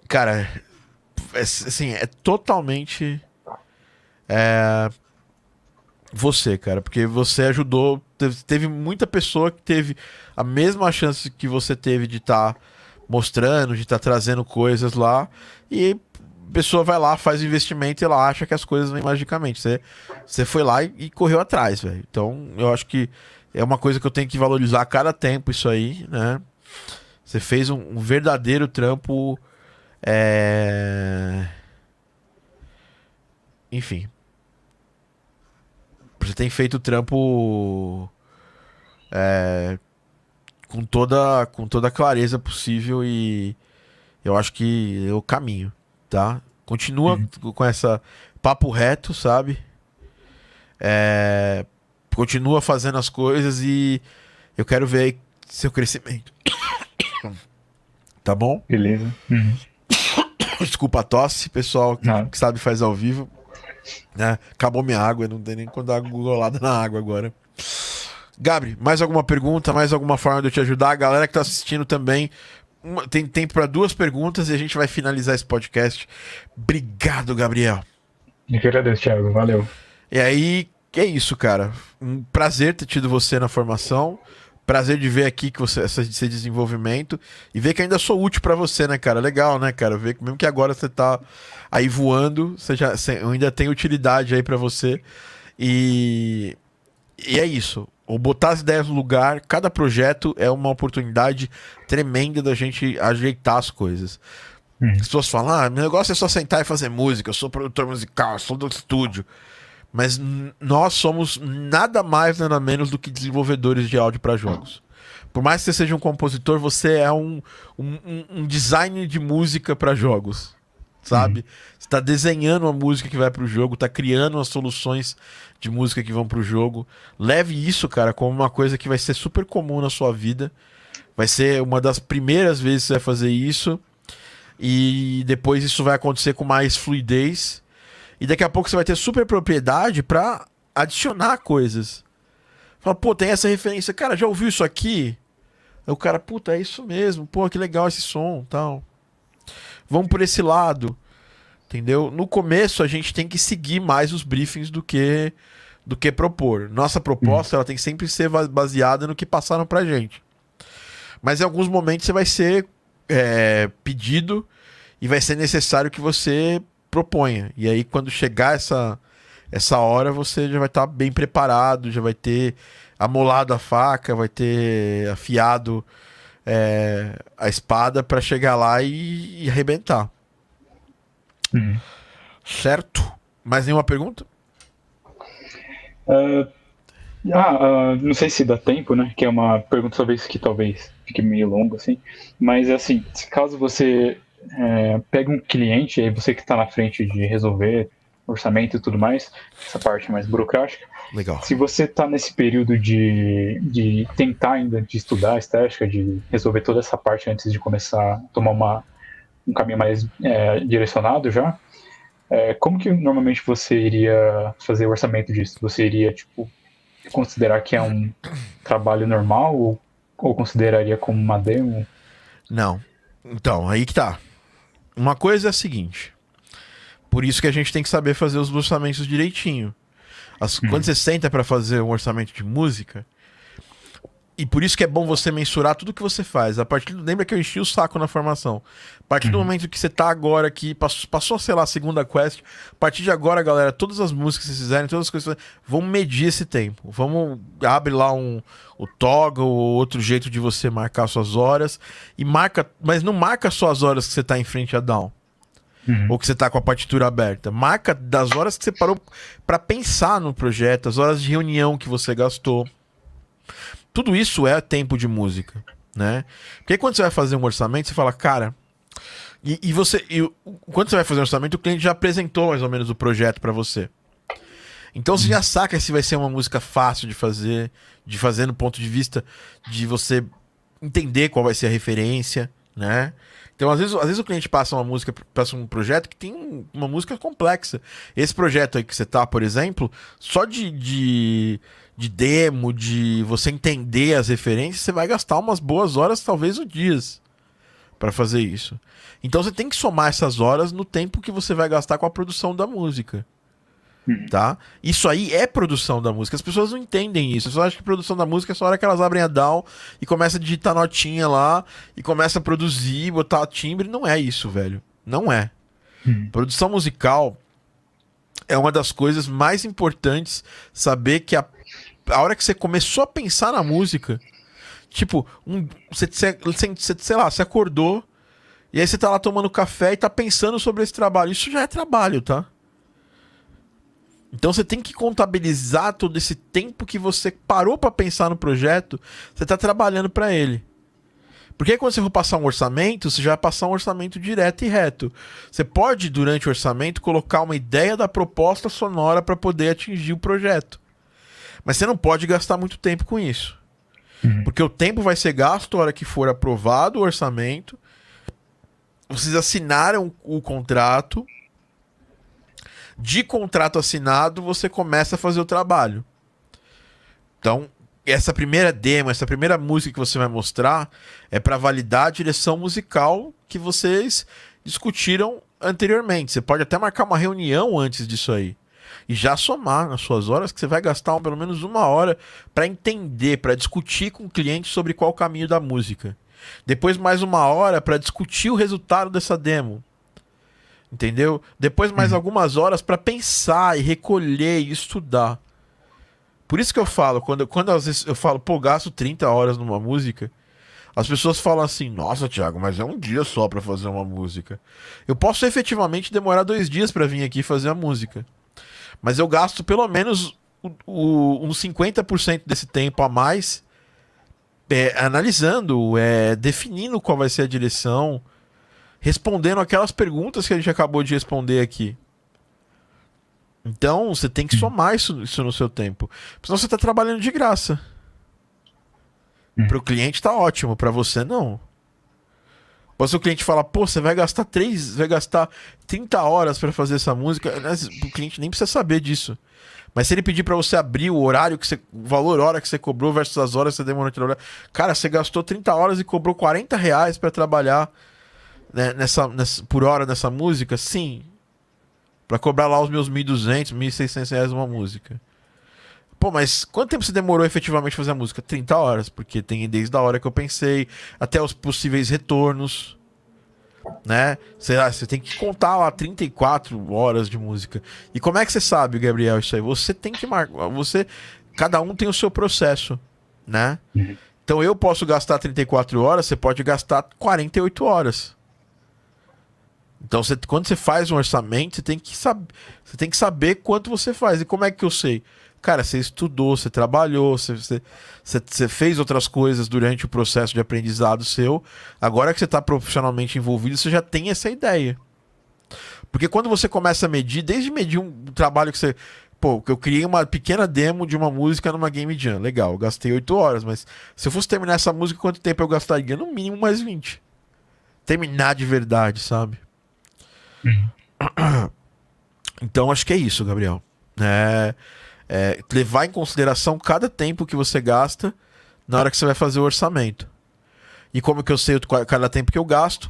cara, é, assim, é totalmente. É, você, cara, porque você ajudou. Teve, teve muita pessoa que teve a mesma chance que você teve de estar mostrando, de estar trazendo coisas lá, e pessoa vai lá, faz investimento e ela acha que as coisas vêm magicamente. Você, você foi lá e, e correu atrás, velho. Então, eu acho que é uma coisa que eu tenho que valorizar a cada tempo, isso aí, né? Você fez um, um verdadeiro trampo. É... Enfim. Você tem feito trampo. é, com toda com toda a clareza possível e eu acho que é o caminho, tá? Continua com essa papo reto, sabe? É, continua fazendo as coisas e eu quero ver aí seu crescimento. Tá bom? Beleza. Uhum. Desculpa a tosse, pessoal que, que sabe faz ao vivo. Né? Acabou minha água, não tem nem quando dar golada na água agora. Gabri, mais alguma pergunta, mais alguma forma de eu te ajudar? A galera que tá assistindo também, uma- tem tempo para duas perguntas e a gente vai finalizar esse podcast. Obrigado, Gabriel. Eu que agradeço, Thiago. Valeu. E aí, é isso, cara. Um prazer ter tido você na formação. Prazer de ver aqui que você esse desenvolvimento e ver que ainda sou útil pra você, né, cara? Legal, né, cara? Ver que mesmo que agora você tá aí voando, você já você ainda tem utilidade aí pra você. E e é isso. O botar as ideias no lugar, cada projeto é uma oportunidade tremenda da gente ajeitar as coisas. Uhum. As pessoas falam, ah, meu negócio é só sentar e fazer música, eu sou produtor musical, eu sou do estúdio. Mas nós somos nada mais, nada menos do que desenvolvedores de áudio para jogos. Por mais que você seja um compositor, você é um, um, um- um design de música para jogos. Sabe? Você está desenhando a música que vai para o jogo, está criando as soluções de música que vão para o jogo. Leve isso, cara, como uma coisa que vai ser super comum na sua vida. Vai ser uma das primeiras vezes que você vai fazer isso. E depois isso vai acontecer com mais fluidez. E daqui a pouco você vai ter super propriedade para adicionar coisas. Fala, pô, tem essa referência. Cara, já ouviu isso aqui? Aí o cara, puta, é isso mesmo. Pô, que legal esse som tal. Vamos por esse lado. Entendeu? No começo a gente tem que seguir mais os briefings do que do que propor. Nossa proposta ela tem que sempre ser baseada no que passaram pra gente. Mas em alguns momentos você vai ser é, pedido e vai ser necessário que você proponha. E aí, quando chegar essa, essa hora, você já vai estar bem preparado, já vai ter amolado a faca, vai ter afiado é, a espada para chegar lá e, e arrebentar. Uhum. Certo? Mais nenhuma pergunta? Ah, ah, ah, não sei se dá tempo, né? Que é uma pergunta talvez que talvez fique meio longa, assim. Mas assim, se caso você é, pega um cliente, aí você que está na frente de resolver orçamento e tudo mais, essa parte mais burocrática, Legal. se você está nesse período de, de tentar ainda de estudar a estética, de resolver toda essa parte antes de começar a tomar uma, um caminho mais é, direcionado já, é, como que normalmente você iria fazer o orçamento disso? Você iria, tipo, considerar que é um trabalho normal ou, ou consideraria como uma demo? Não. Então, aí que tá. Uma coisa é a seguinte. Por isso que a gente tem que saber fazer os orçamentos direitinho. As, uhum. Quando você senta para fazer um orçamento de música, e por isso que é bom você mensurar tudo que você faz. A partir lembra que eu enchi o saco na formação. A partir uhum. do momento que você tá agora aqui, passou, passou, sei lá, a segunda quest, a partir de agora, galera, todas as músicas que vocês fizerem, todas as coisas, vamos medir esse tempo. Vamos abre lá um o toggle ou outro jeito de você marcar suas horas e marca, mas não marca só as horas que você tá em frente a down. Uhum. Ou que você tá com a partitura aberta. Marca das horas que você parou para pensar no projeto, as horas de reunião que você gastou tudo isso é tempo de música, né? Porque quando você vai fazer um orçamento, você fala, cara. E, e você. E, quando você vai fazer um orçamento, o cliente já apresentou mais ou menos o projeto para você. Então você já saca se vai ser uma música fácil de fazer, de fazer no ponto de vista de você entender qual vai ser a referência, né? Então, às vezes, às vezes o cliente passa uma música, passa um projeto que tem uma música complexa. Esse projeto aí que você tá, por exemplo, só de, de de demo, de você entender as referências, você vai gastar umas boas horas, talvez o dias, para fazer isso. Então você tem que somar essas horas no tempo que você vai gastar com a produção da música. Uhum. Tá? Isso aí é produção da música. As pessoas não entendem isso. As pessoas acham que produção da música é só a hora que elas abrem a DAW e começam a digitar notinha lá e começa a produzir, botar timbre. Não é isso, velho. Não é. Uhum. Produção musical é uma das coisas mais importantes saber que a a hora que você começou a pensar na música, tipo, um, você, você, você, sei lá, você acordou e aí você tá lá tomando café e tá pensando sobre esse trabalho. Isso já é trabalho, tá? Então você tem que contabilizar todo esse tempo que você parou para pensar no projeto, você tá trabalhando para ele. Porque quando você for passar um orçamento, você já vai passar um orçamento direto e reto. Você pode, durante o orçamento, colocar uma ideia da proposta sonora para poder atingir o projeto. Mas você não pode gastar muito tempo com isso. Uhum. Porque o tempo vai ser gasto a hora que for aprovado o orçamento. Vocês assinaram o contrato. De contrato assinado, você começa a fazer o trabalho. Então, essa primeira demo, essa primeira música que você vai mostrar é para validar a direção musical que vocês discutiram anteriormente. Você pode até marcar uma reunião antes disso aí e já somar nas suas horas que você vai gastar pelo menos uma hora para entender, para discutir com o cliente sobre qual o caminho da música. Depois mais uma hora para discutir o resultado dessa demo. Entendeu? Depois mais uhum. algumas horas para pensar e recolher e estudar. Por isso que eu falo, quando, quando às vezes eu falo, pô, gasto 30 horas numa música, as pessoas falam assim, nossa, Thiago, mas é um dia só para fazer uma música. Eu posso efetivamente demorar dois dias para vir aqui fazer a música. Mas eu gasto pelo menos o, o, uns 50% desse tempo a mais é, analisando, é, definindo qual vai ser a direção, respondendo aquelas perguntas que a gente acabou de responder aqui. Então, você tem que somar isso, isso no seu tempo. Senão você está trabalhando de graça. Hum. Para o cliente está ótimo, para você não. Mas o cliente fala, pô, você vai gastar três, vai gastar 30 horas para fazer essa música. O cliente nem precisa saber disso. Mas se ele pedir para você abrir o horário que você. O valor hora que você cobrou versus as horas que você demorou a trabalhar. Cara, você gastou 30 horas e cobrou 40 reais para trabalhar né, nessa, nessa, por hora nessa música? Sim. para cobrar lá os meus 1.200, 1.600 reais uma música. Pô, mas quanto tempo você demorou efetivamente a fazer a música? 30 horas, porque tem desde a hora que eu pensei até os possíveis retornos, né? Sei lá, você tem que contar lá 34 horas de música. E como é que você sabe, Gabriel, isso aí? Você tem que marcar, você cada um tem o seu processo, né? Uhum. Então eu posso gastar 34 horas, você pode gastar 48 horas. Então, você, quando você faz um orçamento, você tem que saber, você tem que saber quanto você faz. E como é que eu sei? Cara, você estudou, você trabalhou, você, você, você fez outras coisas durante o processo de aprendizado seu. Agora que você está profissionalmente envolvido, você já tem essa ideia. Porque quando você começa a medir, desde medir um trabalho que você. Pô, eu criei uma pequena demo de uma música numa Game Jam. Legal, gastei 8 horas, mas se eu fosse terminar essa música, quanto tempo eu gastaria? No mínimo mais 20. Terminar de verdade, sabe? Uhum. Então acho que é isso, Gabriel. É é, levar em consideração cada tempo que você gasta na hora que você vai fazer o orçamento. E como que eu sei cada tempo que eu gasto?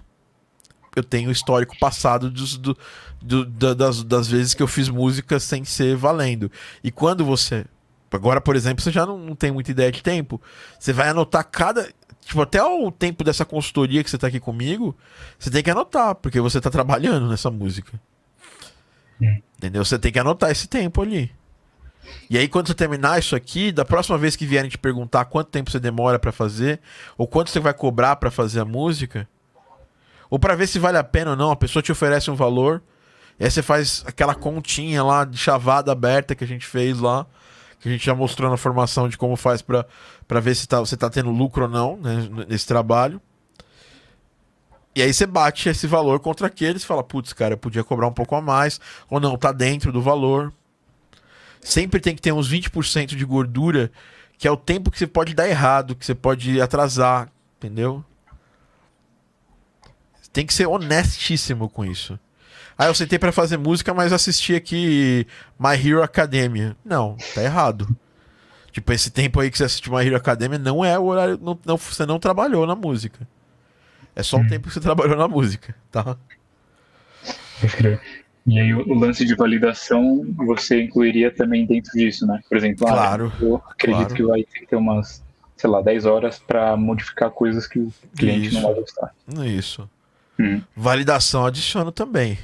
eu tenho histórico passado dos, do, do, das, das vezes que eu fiz música sem ser valendo. E quando você. Agora, por exemplo, você já não, não tem muita ideia de tempo. Você vai anotar cada. Tipo, até o tempo dessa consultoria que você tá aqui comigo, você tem que anotar, porque você tá trabalhando nessa música. Hum. Entendeu? Você tem que anotar esse tempo ali. E aí, quando você terminar isso aqui, da próxima vez que vierem te perguntar quanto tempo você demora para fazer, ou quanto você vai cobrar para fazer a música, ou para ver se vale a pena ou não, a pessoa te oferece um valor, e aí você faz aquela continha lá de chavada aberta que a gente fez lá, que a gente já mostrou na formação de como faz para ver se tá, você tá tendo lucro ou não né, nesse trabalho. E aí você bate esse valor contra aqueles e fala, putz, cara, eu podia cobrar um pouco a mais, ou não, tá dentro do valor. Sempre tem que ter uns 20% de gordura, que é o tempo que você pode dar errado, que você pode atrasar, entendeu? Tem que ser honestíssimo com isso. Ah, eu sentei para fazer música, mas assisti aqui My Hero Academia. Não, tá errado. Tipo, esse tempo aí que você assistiu My Hero Academia não é o horário. Não, não, você não trabalhou na música. É só o hum. tempo que você trabalhou na música, tá? E aí o, lance de validação você incluiria também dentro disso, né? Por exemplo, ah, claro, ah, eu acredito claro. que vai ter que ter umas, sei lá, 10 horas para modificar coisas que o cliente Isso. não vai gostar. Isso. Hum. Validação adiciono também.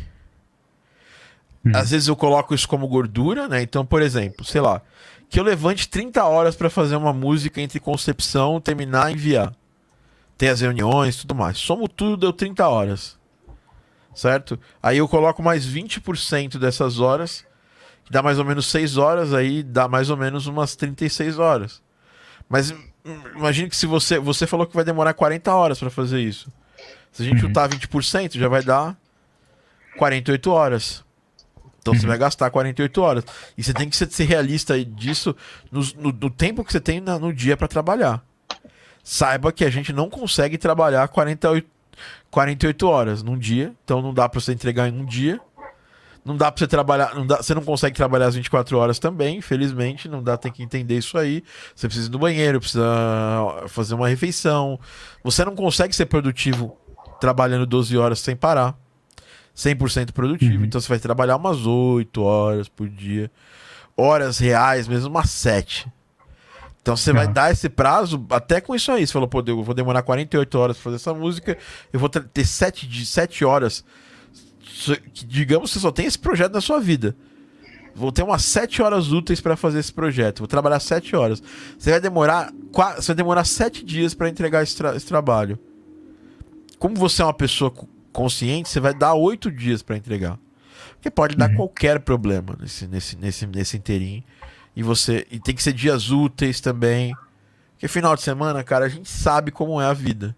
Hum. Às vezes eu coloco isso como gordura, né? Então, por exemplo, sei lá, que eu levante 30 horas para fazer uma música entre concepção, terminar e enviar. Tem as reuniões tudo mais. Somo tudo, deu 30 horas. Certo? Aí eu coloco mais 20% dessas horas, que dá mais ou menos 6 horas, aí dá mais ou menos umas 36 horas. Mas hum, imagine que se você. Você falou que vai demorar 40 horas para fazer isso. Se a gente uhum. chutar 20%, já vai dar 48 horas. Então uhum. você vai gastar 48 horas. E você tem que ser, ser realista disso no, no, no, tempo que você tem na, no dia para trabalhar. Saiba que a gente não consegue trabalhar 48, 48 horas num dia. Então não dá para você entregar em um dia. Não dá para você trabalhar, não dá, você não consegue trabalhar as 24 horas também, infelizmente, não dá, tem que entender isso aí. Você precisa ir no banheiro, precisa fazer uma refeição. Você não consegue ser produtivo trabalhando 12 horas sem parar. 100% produtivo. Uhum. Então você vai trabalhar umas 8 horas por dia. Horas reais, mesmo umas 7. Então você uhum. vai dar esse prazo até com isso aí. Você falou, pô, eu vou demorar 48 horas pra fazer essa música. Eu vou ter 7, 7 horas. Digamos que você só tem esse projeto na sua vida. Vou ter umas 7 horas úteis para fazer esse projeto. Vou trabalhar 7 horas. Você vai demorar, você vai demorar 7 dias para entregar esse, tra esse trabalho como você é uma pessoa consciente, você vai dar oito dias para entregar. Porque pode dar uhum. qualquer problema nesse, nesse, nesse, nesse inteirinho. E você. E tem que ser dias úteis também. Porque final de semana, cara, a gente sabe como é a vida.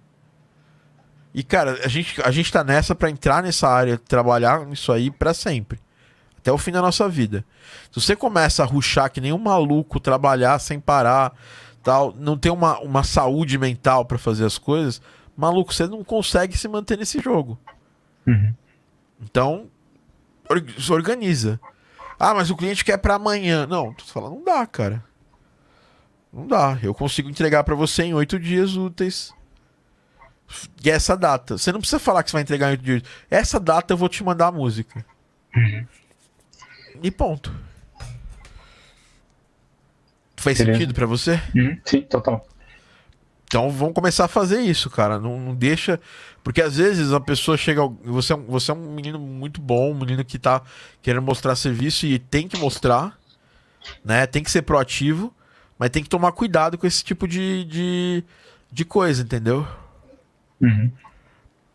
E, cara, a gente, a gente tá nessa para entrar nessa área, trabalhar nisso aí para sempre. Até o fim da nossa vida. Se você começa a ruxar que nem um maluco, trabalhar sem parar, tal, não ter uma, uma saúde mental para fazer as coisas, maluco, você não consegue se manter nesse jogo. Uhum. Então, se organiza. Ah, mas o cliente quer para amanhã. Não, tu fala, não dá, cara. Não dá. Eu consigo entregar para você em oito dias úteis. E essa data. Você não precisa falar que você vai entregar em oito dias. Essa data eu vou te mandar a música. Uhum. E ponto. Faz sentido para você? Uhum. Sim, total. Então vamos começar a fazer isso, cara. Não, não, deixa. Porque às vezes a pessoa chega. Você é, você é um menino muito bom, um menino que tá querendo mostrar serviço e tem que mostrar, né? Tem que ser proativo, mas tem que tomar cuidado com esse tipo de, de, de coisa, entendeu? Uhum.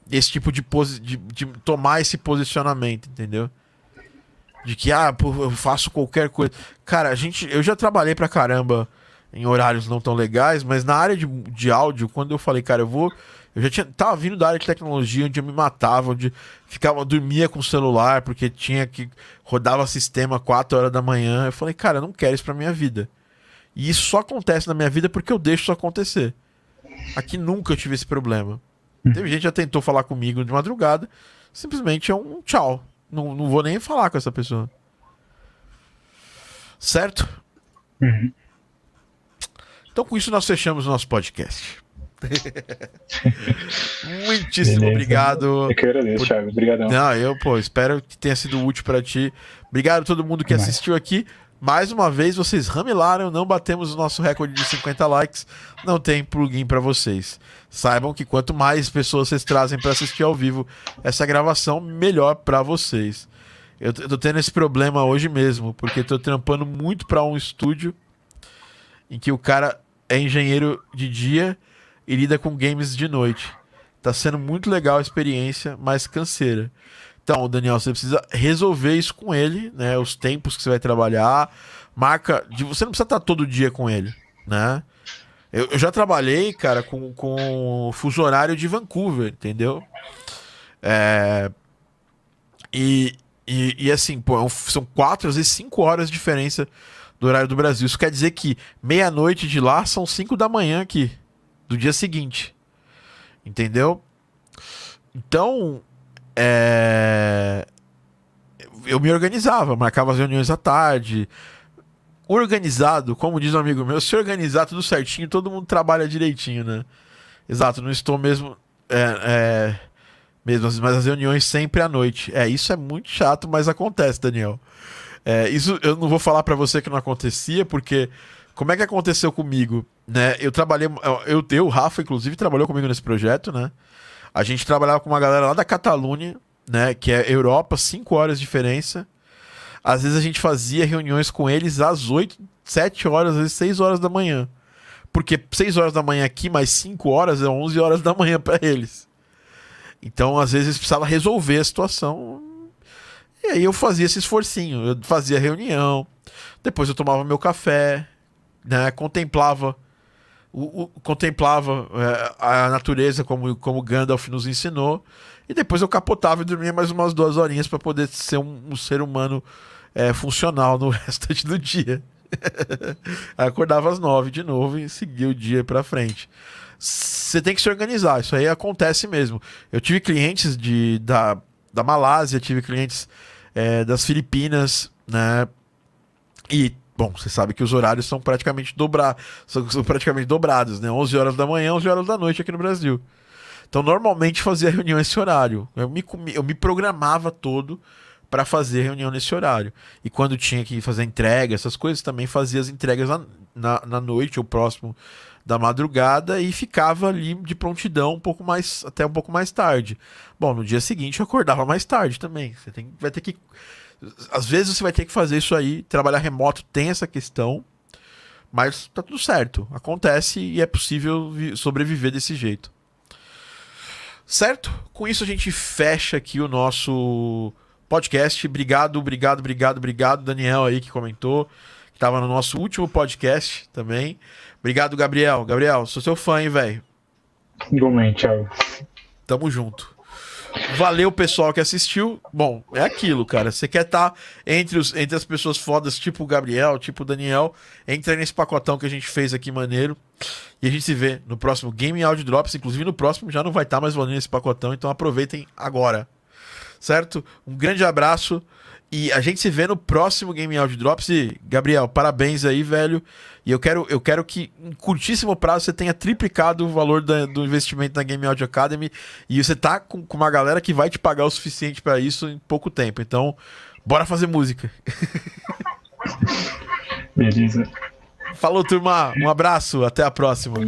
Esse tipo de, posi de, de tomar esse posicionamento, entendeu? De que, ah, eu faço qualquer coisa. Cara, a gente. Eu já trabalhei pra caramba em horários não tão legais, mas na área de, de áudio, quando eu falei, cara, eu vou. Eu já tinha, tava vindo da área de tecnologia, onde eu me matava, onde ficava, dormia com o celular, porque tinha que. rodava sistema 4 horas da manhã. Eu falei, cara, eu não quero isso pra minha vida. E isso só acontece na minha vida porque eu deixo isso acontecer. Aqui nunca eu tive esse problema. Hum. Teve gente que já tentou falar comigo de madrugada, simplesmente é um tchau. Não, não vou nem falar com essa pessoa. Certo? Uhum. Então, com isso, nós fechamos o nosso podcast. Muitíssimo Beleza. obrigado. Eu que agradeço, por... Thiago. Obrigadão. Não, eu, pô, espero que tenha sido útil para ti. Obrigado a todo mundo que assistiu aqui. Mais uma vez, vocês ramelaram, não batemos o nosso recorde de 50 likes. Não tem plugin para vocês. Saibam que quanto mais pessoas vocês trazem para assistir ao vivo essa gravação, melhor para vocês. Eu, eu tô tendo esse problema hoje mesmo, porque tô trampando muito para um estúdio em que o cara é engenheiro de dia e lida com games de noite. Tá sendo muito legal a experiência, mas canseira. Então, Daniel, você precisa resolver isso com ele, né? Os tempos que você vai trabalhar. Marca. De, você não precisa estar todo dia com ele, né? Eu, eu já trabalhei, cara, com, com fuso horário de Vancouver, entendeu? É, e, e, e, assim, pô, é são quatro, às vezes cinco horas de diferença horário do Brasil. Isso quer dizer que meia-noite de lá são cinco da manhã aqui, do dia seguinte. Entendeu? Então, é... eu me organizava, marcava as reuniões à tarde. Organizado, como diz um amigo meu, se organizar tudo certinho, todo mundo trabalha direitinho, né? Exato, não estou mesmo. É, é, mesmo, mas as reuniões sempre à noite. É, isso é muito chato, mas acontece, Daniel. É, isso eu não vou falar para você que não acontecia, porque como é que aconteceu comigo? Né? Eu trabalhei, eu, eu, o Rafa, inclusive, trabalhou comigo nesse projeto, né? A gente trabalhava com uma galera lá da Catalunha, né? Que é Europa, 5 horas de diferença. Às vezes a gente fazia reuniões com eles às 8, 7 horas, às vezes 6 horas da manhã. Porque 6 horas da manhã aqui, mais 5 horas, é 11 horas da manhã para eles. Então, às vezes, precisava resolver a situação. E aí eu fazia esse esforcinho. Eu fazia reunião, depois eu tomava meu café, né? Contemplava o, o, contemplava é, a natureza como, como Gandalf nos ensinou. E depois eu capotava e dormia mais umas duas horinhas para poder ser um, um ser humano é, funcional no restante do dia. Acordava às nove de novo e seguia o dia para frente. Você tem que se organizar, isso aí acontece mesmo. Eu tive clientes de, da, da Malásia, tive clientes é, das Filipinas, né? E Bom, você sabe que os horários são praticamente, dobra... são, são praticamente dobrados, né? 11 horas da manhã, 11 horas da noite aqui no Brasil. Então, normalmente fazia reunião esse horário. Eu me, eu me programava todo para fazer reunião nesse horário. E quando tinha que fazer entrega, essas coisas, também fazia as entregas na, na, na noite ou próximo da madrugada e ficava ali de prontidão um pouco mais até um pouco mais tarde. Bom, no dia seguinte eu acordava mais tarde também. Você tem, vai ter que às vezes você vai ter que fazer isso aí. Trabalhar remoto tem essa questão. Mas tá tudo certo. Acontece e é possível sobreviver desse jeito. Certo? Com isso a gente fecha aqui o nosso podcast. Obrigado, obrigado, obrigado, obrigado, Daniel aí que comentou. Que tava no nosso último podcast também. Obrigado, Gabriel. Gabriel, sou seu fã, hein, velho? Igualmente, Thiago. Tamo junto. Valeu, pessoal que assistiu. Bom, é aquilo, cara. Você quer estar tá entre, os, entre as pessoas fodas, tipo o Gabriel, tipo o Daniel, entra nesse pacotão que a gente fez aqui maneiro. E a gente se vê no próximo Game Audio Drops. Inclusive, no próximo já não vai estar tá mais valendo esse pacotão, então aproveitem agora. Certo? Um grande abraço. E a gente se vê no próximo Game Audio Drops. E, Gabriel, parabéns aí, velho. E eu quero, eu quero que em curtíssimo prazo você tenha triplicado o valor da, do investimento na Game Audio Academy e você tá com, com uma galera que vai te pagar o suficiente para isso em pouco tempo. Então, bora fazer música. Beleza. Falou, turma. Um abraço. Até a próxima.